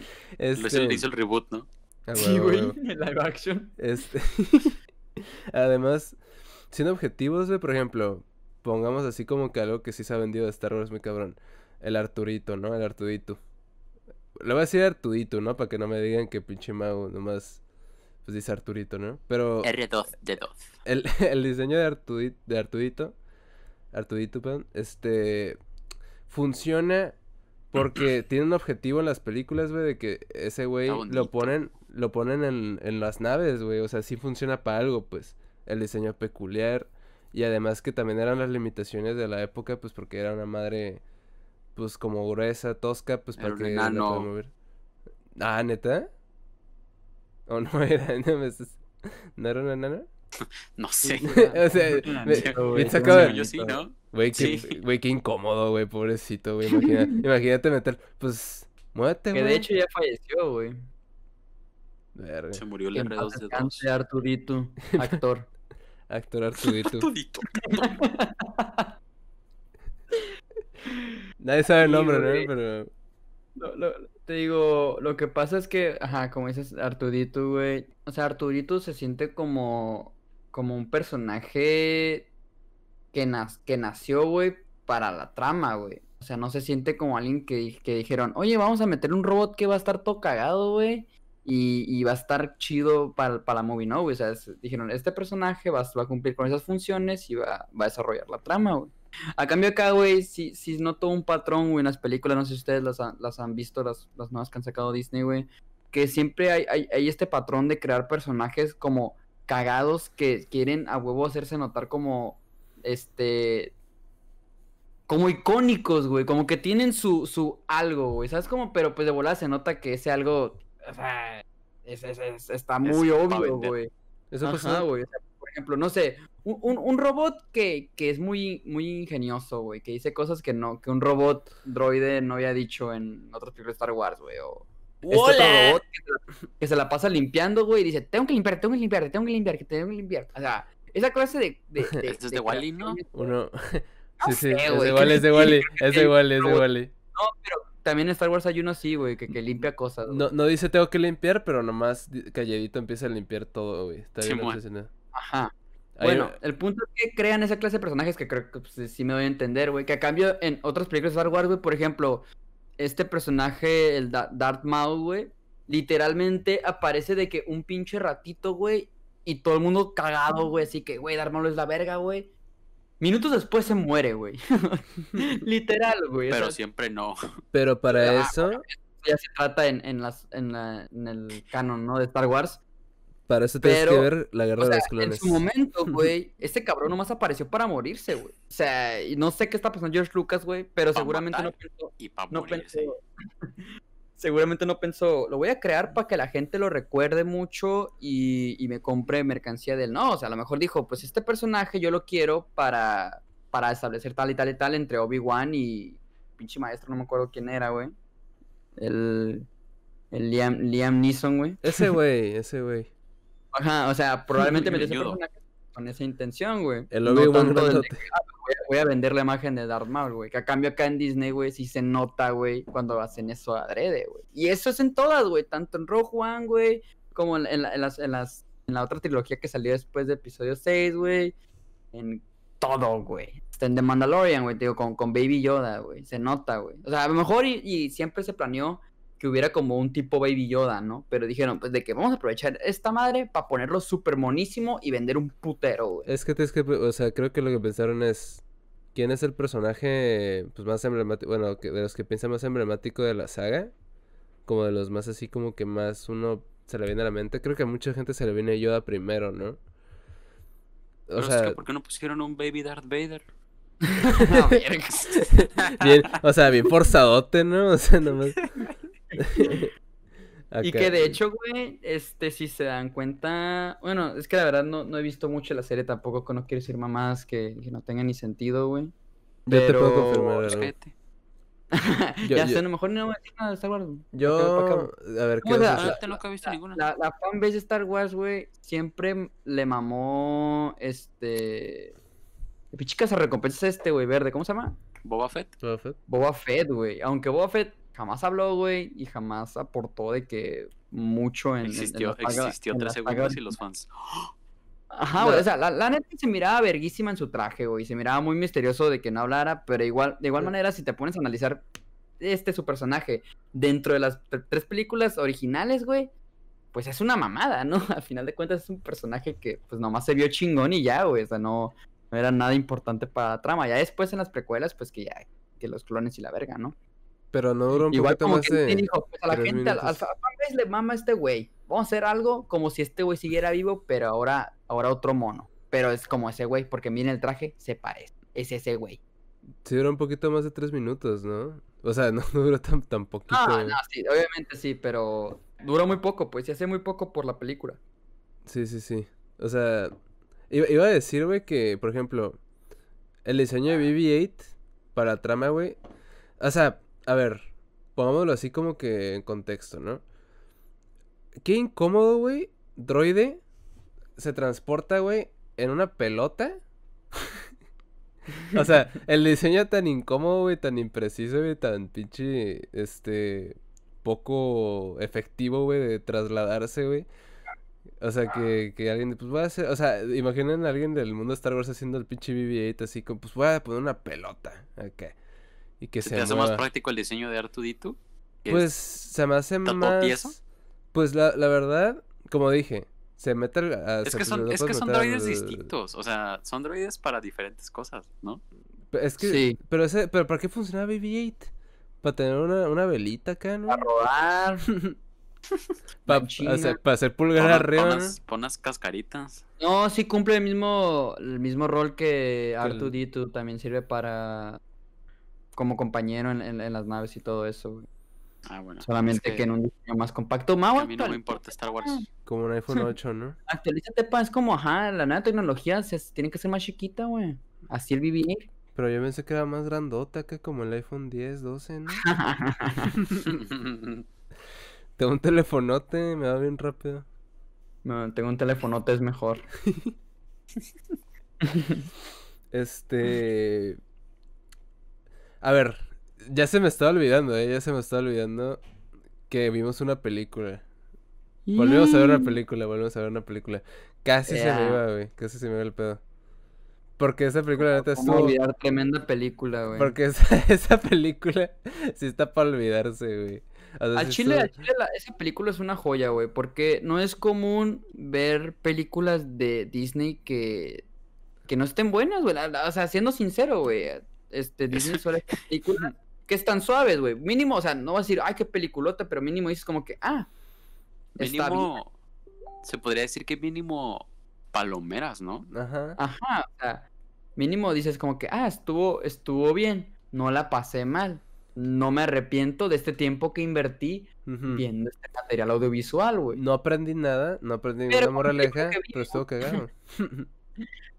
hizo, Este. le hizo el reboot, ¿no? ah, Sí, güey, huevo. en live action. Este. (laughs) Además, siendo objetivos, güey, por ejemplo, pongamos así como que algo que sí se ha vendido de Star Wars, muy cabrón. El Arturito, ¿no? El Artudito. Le voy a decir Artudito, ¿no? Para que no me digan que pinche Mau nomás. Pues dice Arturito, ¿no? Pero R2D2. el, el diseño de, Artudi- de Artudito, Artudito, perdón, este, funciona porque (clears throat) tiene un objetivo en las películas, güey, de que ese güey lo ponen, lo ponen en, en las naves, güey, o sea, sí funciona para algo, pues, el diseño peculiar y además que también eran las limitaciones de la época, pues, porque era una madre, pues, como gruesa, tosca, pues, para que la enano. puedan mover. Ah, ¿neta? ¿O no (laughs) era? No, ¿No era una enana? (laughs) No sé. (laughs) o sea, me- yo sí, ¿no? Güey, qué, Sí. güey, qué incómodo, güey, pobrecito, güey. Imagina, (laughs) imagínate meter, pues, muévete, Que güey. de hecho ya falleció, güey. Verga. Se murió el Que en paz R2D2. descanse Arturito, (laughs) actor. Actor (laughs) Artudito. Todito. Nadie sabe el Sí, nombre, güey. ¿no? Pero. Lo- lo- te digo, lo que pasa es que, ajá, como dices, Arturito, güey. O sea, Arturito se siente como, como un personaje que, nas- que nació, güey, para la trama, güey. O sea, no se siente como alguien que, que dijeron, oye, vamos a meter un robot que va a estar todo cagado, güey. Y, y va a estar chido para, para la movie, ¿no, güey? O sea, dijeron, este personaje va, va a cumplir con esas funciones y va, va a desarrollar la trama, güey. A cambio acá, güey, sí, sí noto un patrón, güey, en las películas, no sé si ustedes las, han- las han visto, las, las nuevas que han sacado Disney, güey, que siempre hay, hay, hay este patrón de crear personajes como cagados que quieren a huevo hacerse notar como, este, como icónicos, güey, como que tienen su, su algo, güey, ¿sabes cómo? Pero pues de volada se nota que ese algo, o sea, es- es- es- está muy obvio, güey. Eso pasó. güey. o sea, por ejemplo, no sé, un, un- un robot que, que es muy, muy ingenioso, güey, que dice cosas que no, que un robot droide no había dicho en otros películas de Star Wars, güey, o este otro robot que se, la, que se la pasa limpiando, güey, y dice, tengo que limpiar, tengo que limpiar, tengo que limpiar, que tengo que limpiar. O sea, esa clase de... de, (laughs) de Esto es de Wall-E, ¿no? Uno. No (laughs) sí, sí, es de Wally, es de sí, Wally, (laughs) es de sí, Wally, es de. Wally. No, pero también en Star Wars hay uno así, güey, que, que limpia cosas. güey. No, no dice tengo que limpiar, pero nomás di- calladito empieza a limpiar todo, güey. Está bien obsesionado. Ajá. Bueno, el punto es que crean esa clase de personajes que creo que pues, sí me doy a entender, güey. Que a cambio en otras películas de Star Wars, güey, por ejemplo, este personaje, el Da- Darth Maul, güey, literalmente aparece de que un pinche ratito, güey, y todo el mundo cagado, güey, así que, güey, Darth Maul es la verga, güey. Minutos después se muere, güey. (laughs) Literal, güey. o Pero sea, siempre no. Pero para Ah, eso, ya se trata en, en, las, en, la- en el canon, ¿no? De Star Wars. para eso tienes que pero, ver la guerra O de sea, los en clones. su momento, (laughs) güey, este cabrón nomás apareció para morirse, güey. O sea, no sé qué está pasando George Lucas, güey, pero Pa' seguramente no pensó, Y no morirse. pensó, (laughs) seguramente no pensó, lo voy a crear para que la gente lo recuerde mucho y, y me compre mercancía de él. No, o sea, a lo mejor dijo, pues este personaje yo lo quiero para, para establecer tal y tal y tal entre Obi-Wan y pinche maestro, no me acuerdo quién era, güey. El, el Liam, Liam Neeson, güey. Ese (laughs) güey, ese güey. Ajá, o sea, probablemente metió ese personaje con esa intención, güey. El No Obi-Wan tanto voy, a, vender la imagen de Darth Maul, güey. Que a cambio acá en Disney, güey, sí se nota, güey, cuando hacen eso adrede, güey. Y eso es en todas, güey. Tanto en Rogue One, güey, como en, en la, en las, en las, en la otra trilogía que salió después de episodio 6, güey. En todo, güey. Hasta en The Mandalorian, güey, digo, con, con Baby Yoda, güey. Se nota, güey. O sea, a lo mejor y, y siempre se planeó que hubiera como un tipo Baby Yoda, ¿no? Pero dijeron, pues de que vamos a aprovechar esta madre para ponerlo súper monísimo y vender un putero, güey. Es que tienes que, o sea, creo que lo que pensaron es quién es el personaje pues más emblemático, bueno, que de los que piensa más emblemático de la saga, como de los más así como que más uno se le viene a la mente. Creo que a mucha gente se le viene Yoda primero, ¿no? O es sea, que, ¿por qué no pusieron un Baby Darth Vader? (laughs) No, (laughs) bien, o sea, bien forzadote, ¿no? O sea, nomás. (laughs) Y que de hecho, güey, este, si se dan cuenta, bueno, es que la verdad no, no he visto mucho la serie tampoco, que no quiero decir mamás que, que no tengan ni sentido, güey. Yo te puedo pero- confirmar Pues. (laughs) Yo- ya yo- sé, a lo mejor no voy a decir nada de Star Wars. güey. Yo, a ver, ¿qué ¿Cómo vas a la- nunca he visto La, ninguna. la, la fanbase de Star Wars, güey, siempre le mamó, este... El pinche recompensa este, güey, verde, ¿cómo se llama? Boba Fett. Boba Fett? Boba Fett, güey. Aunque Boba Fett jamás habló, güey, y jamás aportó de que mucho en, Existió, saga- existió en tres saga segundos y los fans. Ajá, güey. No. O sea, la, la neta se miraba verguísima en su traje, güey. Se miraba muy misterioso de que no hablara, pero igual, de igual manera, si te pones a analizar este su personaje dentro de las tre- tres películas originales, güey, pues es una mamada, ¿no? (laughs) Al final de cuentas es un personaje que pues nomás se vio chingón y ya, güey. O sea, no, no era nada importante para la trama. Ya después en las precuelas, pues que ya, que los clones y la verga, ¿no? Pero no duró un Igual poquito como más que de... Dijo, pues a la gente, al, al fanbase le mama a este güey. Vamos a hacer algo como si este güey siguiera vivo, pero ahora, ahora otro mono. Pero es como ese güey, porque miren el traje, se parece. Es ese güey. Sí duró un poquito más de tres minutos, ¿no? O sea, (laughs) no duró tan, tan poquito. No, no, sí, obviamente sí, pero duró muy poco, pues, y hace muy poco por la película. Sí, sí, sí. O sea, iba, iba a decir, güey, que, por ejemplo, el diseño de BB-8 para trama, güey. O sea, a ver, pongámoslo así como que en contexto, ¿no? Qué incómodo, güey. Droide se transporta, güey, en una pelota. (laughs) o sea, el diseño tan incómodo, güey, tan impreciso, güey, tan pinche, este, poco efectivo, güey, de trasladarse, güey. O sea, que, que alguien, pues voy a hacer, o sea, imaginen a alguien del mundo Star Wars haciendo el pinche BB-8 así como, pues voy a poner una pelota, acá. Y que ¿Se se te hace más práctico el diseño de Artudito? Pues se me hace ¿Está todo más... tieso? Pues la, la verdad, como dije, se mete al... a- Es que son, es que son droides al- distintos. O sea, son droides para diferentes cosas, ¿no? Es que, Sí. pero ese, pero ¿para qué funcionaba BB-8? Para tener una, una velita acá, ¿no? Para rodar. (laughs) Para hacer, pa hacer pulgar Pon, arriba, pon ¿no? unas- pon unas cascaritas. No, sí cumple el mismo, el mismo rol que R2D2. También sirve para. Como compañero en, en- en las naves y todo eso, güey. Ah, bueno. Solamente es que... en un diseño más compacto. a Mau, mí no me importa Star Wars. Como un iPhone (laughs) 8, ¿no? actualízate, pa. Es como, ajá, la nueva tecnología se, tiene que ser más chiquita, güey. Así el vivir. Pero yo pensé que era más grandota que como el iPhone 10, 12, ¿no? (laughs) Tengo un telefonote, me va bien rápido. No, tengo un telefonote, es mejor. (laughs) Este. A ver, ya se me estaba olvidando, ¿eh? Ya se me estaba olvidando que vimos una película. Volvimos a ver una película, volvimos a ver una película. Casi se me iba, güey. Casi se me iba el pedo. Porque esa película, la neta, ¿Cómo estuvo. olvidar tremenda película, güey? Porque esa, (laughs) esa película sí está para olvidarse, güey. O sea, sí chile, estuvo- al chile esa película es una joya, güey, porque no es común ver películas de Disney que, que no estén buenas, güey. O sea, siendo sincero, güey, este, (laughs) Disney suele hacer películas que están suaves, güey. Mínimo, o sea, no vas a decir, ay, qué peliculota, pero mínimo dices como que, ah, está bien. mínimo. Se podría decir que mínimo palomeras, ¿no? Ajá. Ajá, o sea, mínimo dices como que, ah, estuvo, estuvo bien, no la pasé mal. No me arrepiento de este tiempo que invertí viendo este material audiovisual, güey. No aprendí nada, no aprendí Pero ninguna moraleja, que pero estuvo cagado. (laughs)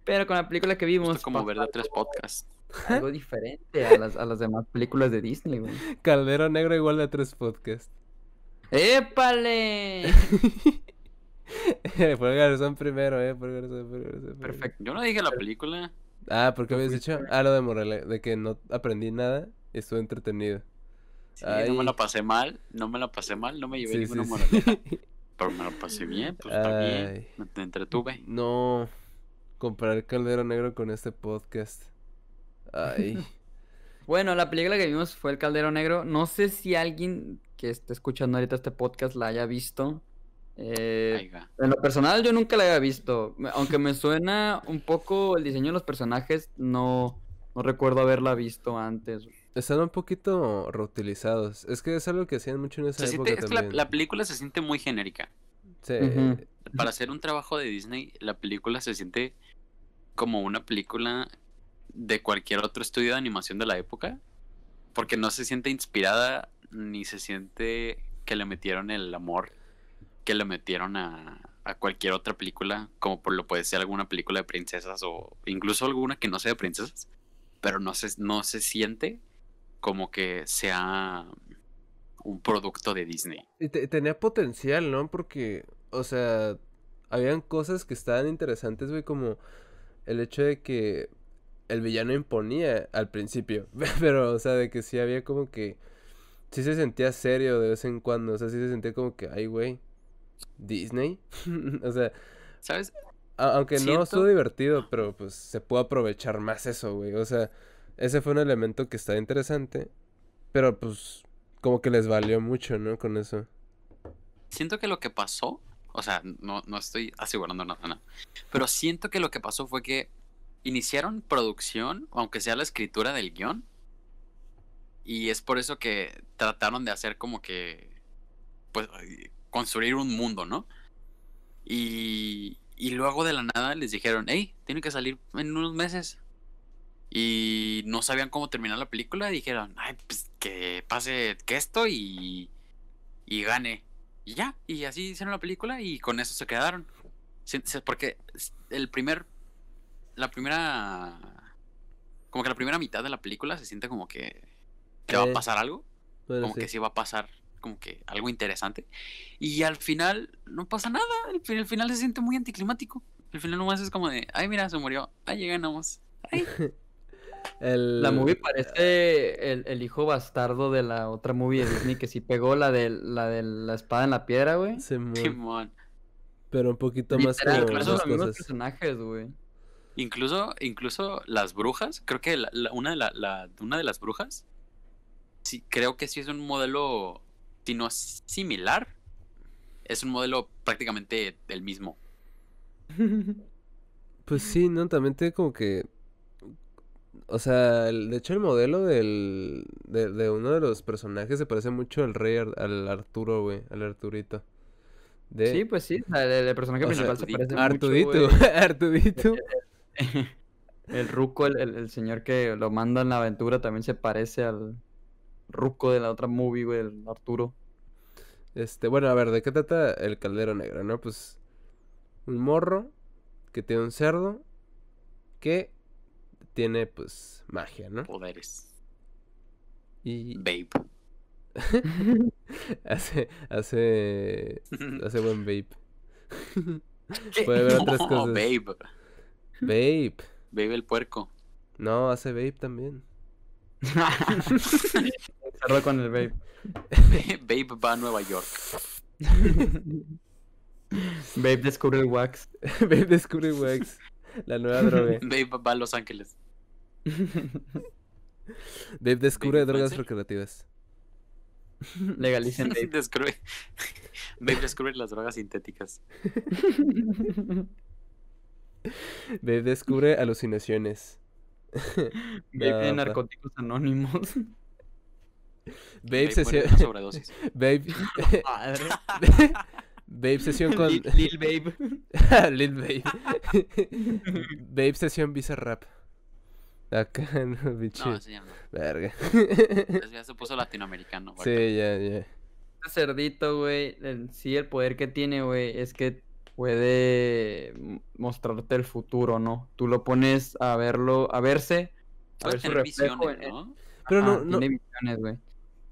Pero con la película que vimos, Justo como ver de tres podcasts. algo diferente a las, a las demás películas de Disney, güey. (laughs) Caldero negro igual de tres podcasts. ¡Épale! (laughs) Fue el garzón primero, eh. Fue el garzón, fue el garzón. Perfecto. Yo no dije la película. Ah, ¿por qué Tú habías dicho? Ah, lo de moraleja, de que no aprendí nada y estuve entretenido. Sí, no me la pasé mal, no me la pasé mal, no me llevé Sí, ninguna sí, moraleja. sí. (laughs) Pero me la pasé bien, pues está bien. Ay. Me te entretuve. No, comparar Caldero Negro con este podcast. Ay, (laughs) Bueno, la película que vimos fue El Caldero Negro. No sé si alguien que esté escuchando ahorita este podcast la haya visto. Eh, en lo personal, yo nunca la había visto. Aunque me suena un poco el diseño de los personajes, no, no recuerdo haberla visto antes. están un poquito reutilizados. Es que es algo que hacían mucho en esa Se época siente, es que la, película se siente muy genérica. Sí. Para hacer un trabajo de Disney, la película se siente como una película de cualquier otro estudio de animación de la época. Porque no se siente inspirada ni se siente que le metieron el amor que le metieron a, a cualquier otra película, como por lo puede ser alguna película de princesas o incluso alguna que no sea de princesas, pero no se, no se siente como que sea un producto de Disney. Y te- tenía potencial, ¿no? Porque, o sea, habían cosas que estaban interesantes, güey, como el hecho de que el villano imponía al principio. (laughs) Pero, o sea, de que sí había como que. Sí se sentía serio de vez en cuando. O sea, sí se sentía como que, ay, güey, Disney. (laughs) o sea, ¿Sabes? aunque no estuvo divertido, pero pues se pudo aprovechar más eso, güey. O sea, ese fue un elemento que está interesante. Pero pues, como que les valió mucho, ¿no? Con eso. Siento que lo que pasó, o sea, no, no estoy asegurando nada, no, pero siento que lo que pasó fue que iniciaron producción, aunque sea la escritura del guion, y es por eso que trataron de hacer como que, pues, construir un mundo, ¿no? Y, y luego de la nada les dijeron, hey, tiene que salir en unos meses. Y no sabían cómo terminar la película y dijeron, ay, pues que pase que esto y, y gane. Y ya, y así hicieron la película y con eso se quedaron. Porque el primer, la primera, como que la primera mitad de la película se siente como que, que va a pasar algo, como sí. que sí va a pasar como que algo interesante. Y al final no pasa nada, el, el final se siente muy anticlimático. El final nomás es como de, ay mira, se murió, ay ganamos. Ay, El... La movie parece el, el hijo bastardo de la otra movie de Disney que sí pegó, la de la, de la espada en la piedra, güey. Simón, Simón. pero un poquito más Literal, como incluso más los mismos personajes, güey. Incluso, incluso las brujas, creo que la- la- una, de la, la- una de las brujas, sí, creo que sí es un modelo, si no es similar, es un modelo prácticamente el mismo. (laughs) Pues sí, ¿no? También tiene como que... O sea, el- de hecho el modelo del, de, de uno de los personajes se parece mucho al rey, Ar- al Arturo, güey, al Arturito. De Sí, pues sí, o sea, el, el personaje O sea, principal se parece Artudito, mucho, güey. (laughs) Artudito. (laughs) El ruco, el, el, el señor que lo manda en la aventura también se parece al ruco de la otra movie, güey, el Arturo. Este, bueno, a ver, ¿de qué trata el caldero negro, no? Pues un morro que tiene un cerdo que tiene, pues, magia, ¿no? Poderes. Y Babe. (laughs) hace, hace, (laughs) hace buen vape. Puede ver otras (laughs) No, cosas. Babe. Vape. Babe el puerco. No, hace vape también. Cerró con el babe. Babe va a Nueva York. Babe descubre el wax. vape descubre wax. La nueva droga. Babe va a Los Ángeles. (laughs) Vape descubre Babe drogas recreativas. Legalicen (laughs) vape. Descubre... (laughs) Babe descubre las drogas sintéticas. Vape descubre alucinaciones. Babe de No, pa. narcóticos anónimos. Babe de sesión. Madre. Vape sesión con. Lil, Lil Babe. Lil Babe. Vape sesión Visa Rap. Acá, (laughs) no, biche. No, ese ya no. Verga. (laughs) Ya se puso latinoamericano. Sí, ya, ya. Este cerdito, güey, el- sí, el poder que tiene, güey, es que puede mostrarte el futuro, ¿no? Tú lo pones a verlo, a verse, a ver su reflejo visiones, ¿no? Pero no, Ajá, no. tiene visiones, güey.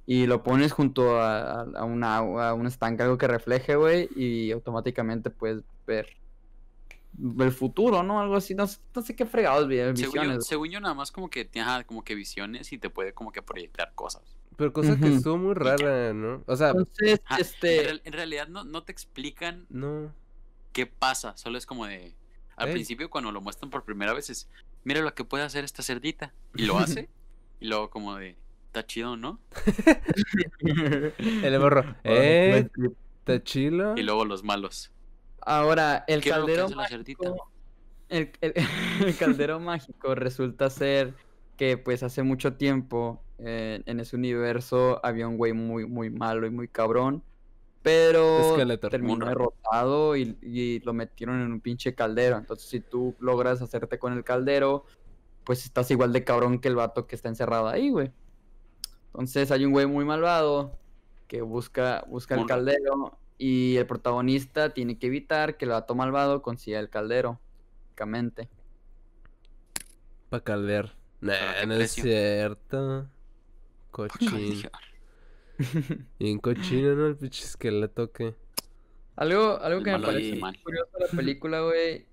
Y lo pones junto a, a, a un agua, a un estanque, algo que refleje, güey, y automáticamente puedes ver el futuro, ¿no? Algo así, no, sé- no sé qué fregados, vi- Según visiones. yo, según yo, nada más como que tiene ajá, como que visiones y te puede como que proyectar cosas. Pero cosa que Ujú. estuvo muy rara, ¿no? O sea, Entonces, Ajá, En, este, en realidad no, no te explican no. qué pasa, solo es como de... Al principio cuando lo muestran por primera vez es, mira lo que puede hacer esta cerdita. Y lo (laughs) hace. y luego como de, está chido, ¿no? (laughs) El borro. ¿Eh? ¿Está chilo? Y luego los malos. Ahora, el ¿Qué es lo que caldero mágico, el, el- (laughs) el caldero mágico resulta ser que pues hace mucho tiempo eh, en ese universo había un güey muy muy malo y muy cabrón, pero Skeletor. terminó derrotado y, y lo metieron en un pinche caldero. Entonces, si tú logras hacerte con el caldero, pues estás igual de cabrón que el vato que está encerrado ahí, güey. Entonces hay un güey muy malvado que busca, busca el caldero y el protagonista tiene que evitar que el vato malvado consiga el caldero, básicamente. Pa' caldear. Nah, no es cierto. Cochín. (laughs) Bien cochino, ¿no? El pinche esqueleto que. Algo, algo que me parece curioso de la (laughs) película, güey,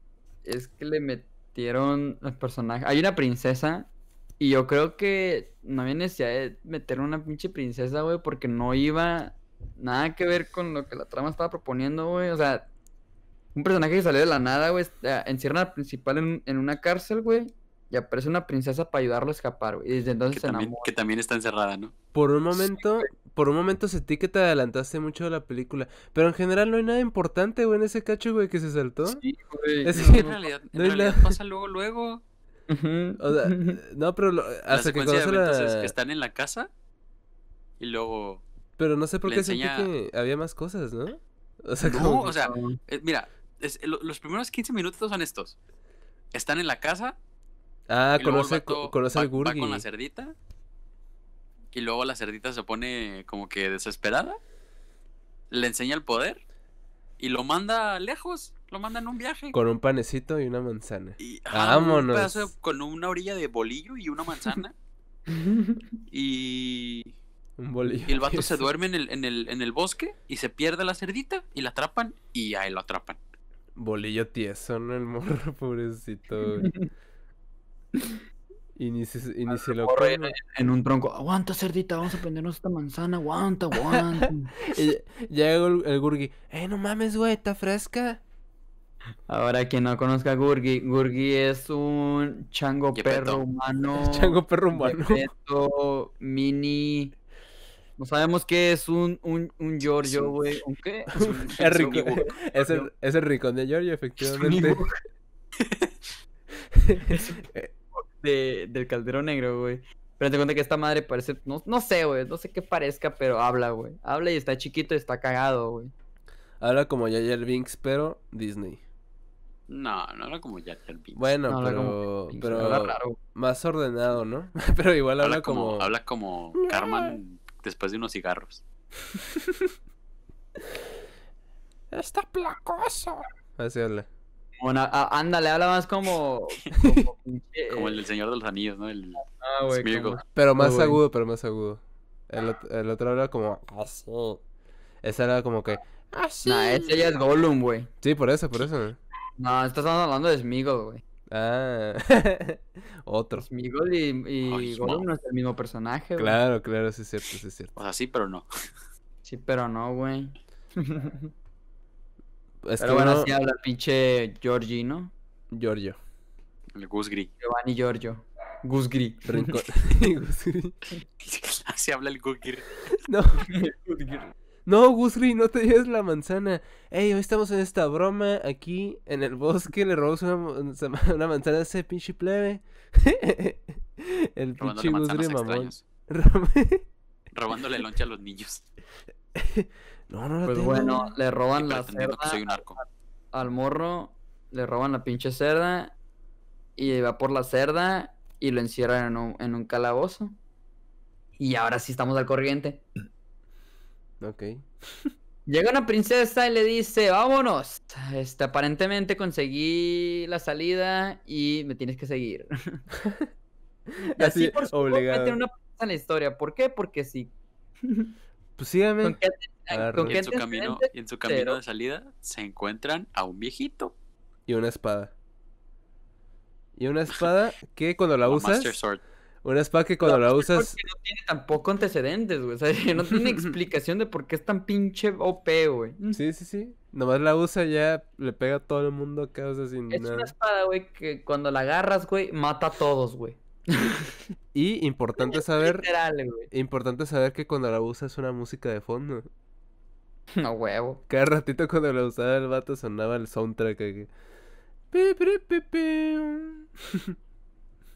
es que le metieron los personajes. Hay una princesa y yo creo que no había necesidad de meter una pinche princesa, güey, porque no iba nada que ver con lo que la trama estaba proponiendo, güey. O sea, un personaje que salió de la nada, güey, encierran al principal en, en una cárcel, güey, y aparece una princesa para ayudarlo a escapar, güey. Y desde entonces Que se también, enamora. que también está encerrada, ¿no? Por un momento, por un momento sentí que te adelantaste mucho de la película. Pero en general no hay nada importante, güey, en ese cacho, güey, que se saltó. Sí, güey. Es no, que- En realidad, en no realidad nada. pasa luego, luego. O sea, (laughs) no, pero lo- La hasta que conoce la... que están en la casa y luego... Pero no sé por qué sentí que había más cosas, ¿no? (laughs) O sea, No, como o sea, eh, mira, es- lo- los primeros 15 minutos son estos. Están en la casa Ah, conoce, vato co- conoce va, al va Gurgi. con la cerdita y luego la cerdita se pone como que desesperada, le enseña el poder y lo manda lejos, lo manda en un viaje. Con un panecito y una manzana. Y, un Vámonos. pedazo de- con una orilla de bolillo y una manzana. (laughs) y, Un bolillo. y el vato (laughs) se duerme en el, en, el, en el bosque y se pierde la cerdita y la atrapan y ahí lo atrapan. Bolillo tieso, ¿no? El morro, (laughs) pobrecito. (laughs) Y ni se, y ni se lo morro en, en un tronco. Aguanta, cerdita, vamos a prendernos esta manzana. Aguanta, aguanta. Y llega el, el Gurgi. ¡Eh, no mames, güey! ¿Está fresca? Ahora, quien no conozca a Gurgi, Gurgi es un chango perro humano. Chango perro humano. Yepeto, mini. No sabemos qué es un, un, un Giorgio, güey. ¿Un qué? (laughs) Es rico. Ewok. Es el, es el rincón de Giorgio, efectivamente. (laughs) de, del caldero negro, güey. Pero te cuenta que esta madre parece, no, no sé, güey, no sé qué parezca, pero habla, güey. Habla y está chiquito y está cagado, güey. Habla como Jar Binks, pero Disney. No, no era como Jar Binks. Bueno, No, habla pero, Binks, pero habla raro. más ordenado, ¿no? (laughs) pero igual habla, habla como, como... habla como Carmen después de unos cigarros. (laughs) Está placoso. Así habla. Bueno, a- ándale, habla más como. Como, (laughs) pinche, Como el eh, del Señor de los Anillos, ¿no? El... Ah, güey, Smeagol. como- Pero más güey. agudo, pero más agudo. El, ot- el otro habla como así. Ese era como que así. Nah, ese ya es Gollum, güey. Sí, por eso, por eso. No, estás hablando de Smeagol, güey. Ah, (laughs) otro. Smeagol y, y Ay, Gollum no. es el mismo personaje, güey. Claro, claro, sí es cierto, sí es cierto. O sea, sí, pero no. (laughs) Sí, pero no, güey. (laughs) Es pero que bueno, uno- así habla el pinche Georgie, ¿no? Giorgio. El Gus Gris. Giovanni Giorgio. Gusgri. Rincón. Así habla el Gus Gris. no, no, Gusri, no te lleves la manzana. Ey, hoy estamos en esta broma aquí en el bosque. Le robamos una, ma- (laughs) una manzana a ese pinche plebe. (laughs) el pinche Gusri mamón. extraños. (laughs) Robándole loncha a los niños. no, no la Pues tengo. bueno, le roban la pretendiendo que soy un cerda arco. al morro, le roban la pinche cerda y va por la cerda y lo encierran en un, en un calabozo. Y ahora sí estamos al corriente. Ok. Llega una princesa y le dice, vámonos. Este, aparentemente conseguí la salida y me tienes que seguir. (laughs) y así, Así, por obligado. meten una princesa en la historia. ¿Por qué? Porque sí. (laughs) Pues sígame. ¿Con qué, Arre. con Y qué en su camino, y en su camino de salida se encuentran a un viejito. Y una espada. Y una espada que cuando la usas. Master Sword. Una espada que cuando la No, usas. No tiene tampoco antecedentes, güey. O sea, (laughs) no tiene (laughs) explicación de por qué es tan pinche OP, güey. Sí, sí, sí. Nomás la usa ya, le pega a todo el mundo acá, o sea, sin Es nada. una espada, güey, que cuando la agarras, güey, mata a todos, güey. (laughs) Y importante saber, Literal, güey. importante saber que cuando la usas es una música de fondo. No huevo. Cada ratito cuando la usaba el vato sonaba el soundtrack aquí.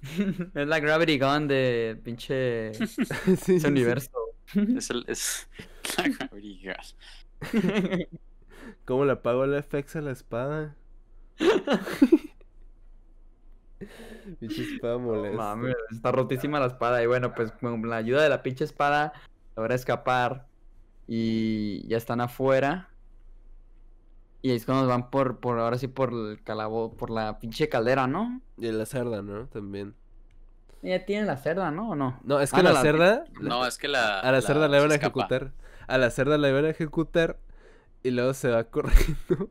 (laughs) Es la Gravity Gun de pinche (laughs) Sí, ese universo. Es, el, es (laughs) la Gravity Gun. ¿Cómo le apago el FX a la espada? Pinche espada molesta. Mames, está rotísima la espada. Y bueno, pues con la ayuda de la pinche espada logra escapar. Y ya están afuera. Y es cuando van por, por ahora sí por el calabo, por la pinche caldera, ¿no? Y la cerda, ¿no? También. Ya tienen la cerda, ¿no? ¿O no? No, es que Ah, la la- cerda. No, es que la. A la cerda la iban a ejecutar. A la cerda la iban a ejecutar. Y luego se va (laughs) corriendo.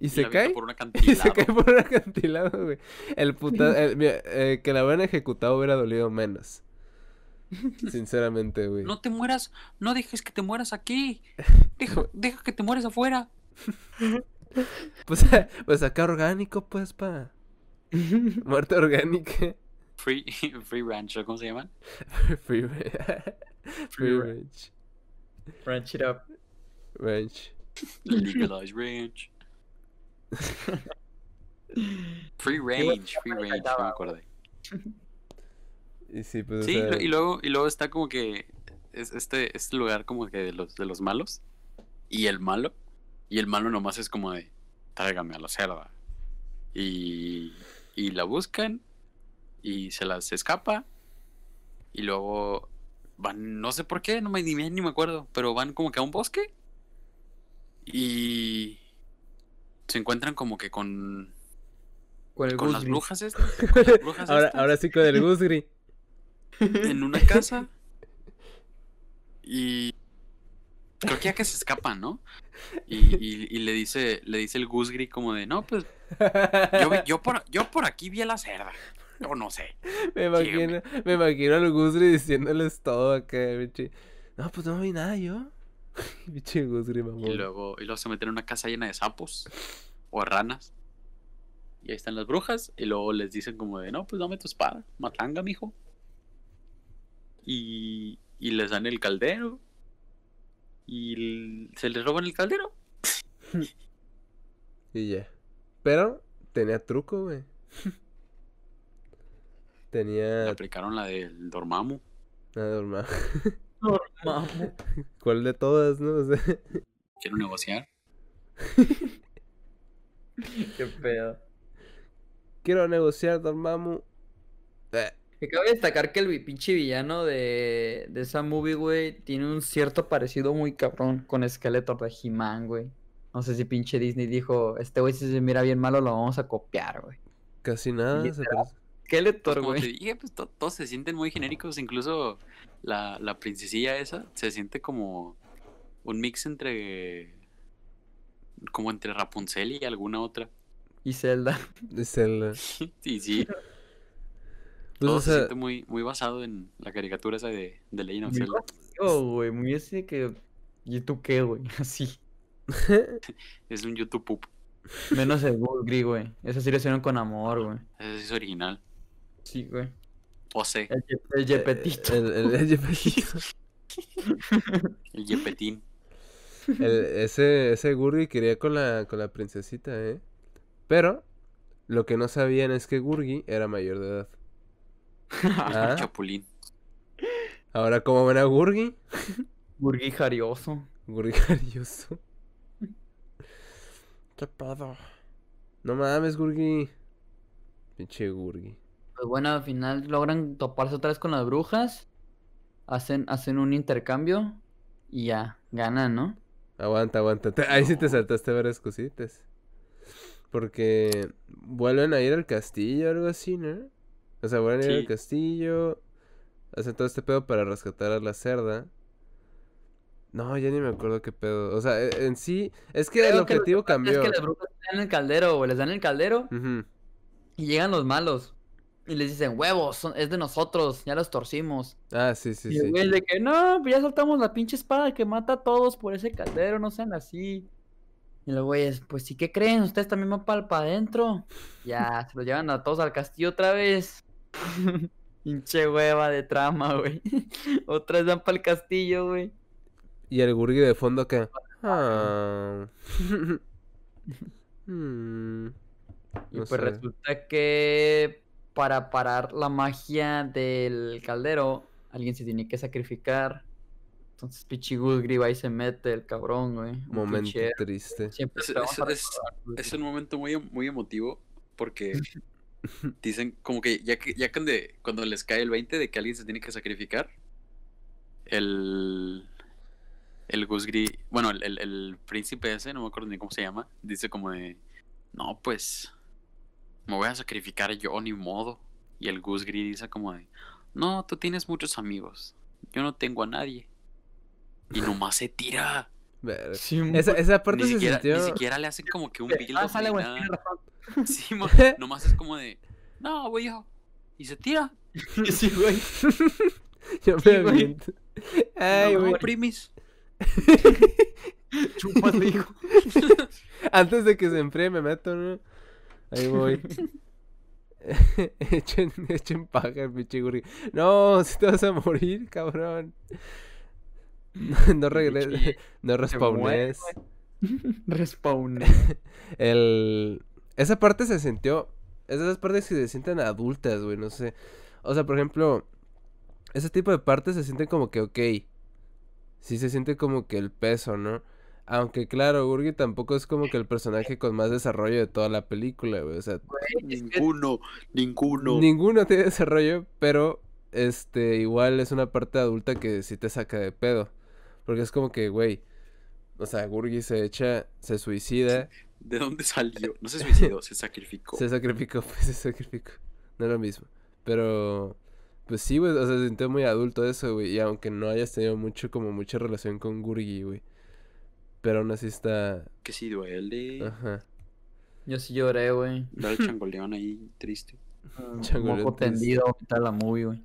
Y, Y se cae. por un (laughs) Y se cae por un acantilado, güey. El puta. (laughs) el- mira, eh, que la hubieran ejecutado hubiera dolido menos. Sinceramente, güey. No te mueras, no dejes que te mueras aquí. Deja, deja que te mueras afuera. (laughs) Pues, (laughs) pues acá orgánico, pues, pa. (laughs) Muerte orgánica. Free, free ranch, ¿o ¿cómo se llaman? Free, ra- free ra- range. Branch it up. Range. Legalized ranch. Free range, free range, no me acordé. Y sí, pues, o Sí, sea, y luego, y luego está como que es este, este lugar como que de los, de los malos. Y el malo. Y el malo nomás es como de, tráigame a la cerda. Y, y la buscan. Y se las escapa. Y luego van, no sé por qué, no me, ni, ni me acuerdo. Pero van como que a un bosque. Y se encuentran como que con, Con el con las brujas estas. Con las (laughs) brujas ahora, estas ahora sí con el Gusgri. en una casa (laughs) y creo que ya que se escapan, ¿no? Y, y- y le dice le dice el Gusgri como de, no, pues yo, por, yo por aquí vi a la cerda. Yo no sé. Me imagino, me imagino al Gusgri diciéndoles todo acá, pinche. No, pues no vi nada yo. (laughs) Pinche Gusgri, mamón. Y luego, y luego se meten en una casa llena de sapos o ranas. Y ahí están las brujas. Y luego les dicen como de, no, pues dame tu espada. Matanga, mijo. Y, y les dan el caldero. Y se les roban el caldero. (laughs) Y ya. Pero tenía truco, güey. Le Tenía. aplicaron la del Dormammu. Nada normal. Mamo. (laughs) ¿Cuál de todas, no? O sea, (laughs) Quiero negociar. Qué pedo. quiero negociar, Dormammu. Eh, Que cabe destacar que el pinche villano de, de esa movie, güey, tiene un cierto parecido muy cabrón con Skeletor de He-Man, güey. No sé si pinche Disney dijo, este güey si se mira bien malo lo vamos a copiar, güey. casi nada. se parece. Pues Skeletor, como te güey. dije, pues to- todos se sienten muy genéricos. Incluso la, la princesilla esa se siente como un mix entre. Como entre Rapunzel y alguna otra. Y Zelda. Es (laughs) el. Sí, sí. (laughs) Pues, Todo o se siente muy, muy basado en la caricatura esa de, de Legend of Muy Zelda. vacío, güey, muy así que... ¿Y tú qué, güey? (laughs) Así. (laughs) Es un YouTube poop. Menos el Gulgri, güey. Eso sí lo hicieron con amor, güey. Ese sí es original. Sí, güey. O sé, El, el Yepetito. el, el, el Yepetín. el Yepetín. El- ese, ese Gurgi quería con la, con la princesita, ¿eh? Pero lo que no sabían es que Gurgi era mayor de edad. (laughs) Ah, Chapulín. ahora, ¿cómo ven a Gurgi? Gurgi jarioso. Gurgi cariñoso. ¿Qué pedo? No mames, Gurgi. Pinche Gurgi. Pues bueno, al final logran toparse otra vez con las brujas. Hacen, hacen un intercambio. Y ya, ganan, ¿no? Aguanta, aguanta. Te- ahí sí te saltaste varias cositas. Porque vuelven a ir al castillo o algo así, ¿no? O sea, vuelven a ir al castillo. Hacen todo este pedo para rescatar a la cerda. No, ya ni me acuerdo qué pedo. O sea, e- en sí, es que el Creo lo objetivo que cambió. Es que las brujas dan el caldero, güey. Les dan el caldero y llegan los malos. Y les dicen, huevos, son- es de nosotros, ya los torcimos. Ah, sí, sí, y el sí. güey de que, no, pues ya soltamos la pinche espada que mata a todos por ese caldero, no sean así. Y los güeyes, pues sí, ¿qué creen? Ustedes también van para adentro. Ya, se los llevan a todos al castillo otra vez. (laughs) Pinche hueva de trama, güey. (laughs) Otra vez van para el castillo, güey. Y el Gurgi de fondo que. (laughs) Ah. Hmm, Y no pues sé. resulta que para parar la magia del caldero, alguien se tiene que sacrificar. Entonces Pichi Gulgri va y se mete el cabrón, güey. Un Momento triste. Siempre Es, es- un momento muy, muy emotivo porque dicen como que ya que ya cuando, cuando les cae el 20 de que alguien se tiene que sacrificar, el el Gusgri, bueno, el, el- el príncipe ese, no me acuerdo ni cómo se llama, dice como de, no, pues, me voy a sacrificar yo, ni modo. Y el Gusgri dice como de, no, tú tienes muchos amigos, yo no tengo a nadie. Y nomás se tira. Sí, un- Esa, esa parte Ni se siquiera, sintió. ni siquiera le hacen como que un Ah, sale, güey, razón. (laughs) Sí, (laughs) nomás es como de, no, voy yo. Y se tira. (laughs) Sí, güey. Yo Sí, me güey. aviento. Ay, no, güey. primis. Chúpale, hijo. Antes de que se enfríe me meto, ¿no? Ahí voy. echen, echen paja Gurgi. No, si te vas a morir, cabrón. No regreses, no respawnes. Respawn. El... Esa parte se sintió... Esas partes que se sienten adultas, güey, no sé. O sea, por ejemplo, ese tipo de partes se sienten como que, ok. Sí se siente como que el peso, ¿no? Aunque claro, Gurgi tampoco es como que el personaje con más desarrollo de toda la película, güey. O sea, Ninguno, ninguno. ninguno tiene desarrollo, pero este igual es una parte adulta que sí te saca de pedo. Porque es como que, güey, o sea, Gurgi se echa, se suicida, ¿De dónde salió? No se suicidó, (laughs) se sacrificó. se sacrificó, (laughs) pues se sacrificó. No es lo mismo. Pero, pues sí, güey, o sea, se sintió muy adulto eso, güey. Y aunque no hayas tenido mucho, como mucha relación con Gurgi, güey. Pero aún así está, Que sí duele. ajá. Yo sí lloré, güey. Ver al changoleón ahí triste. Un (laughs) Changoleón Moco tendido, de la movie, güey.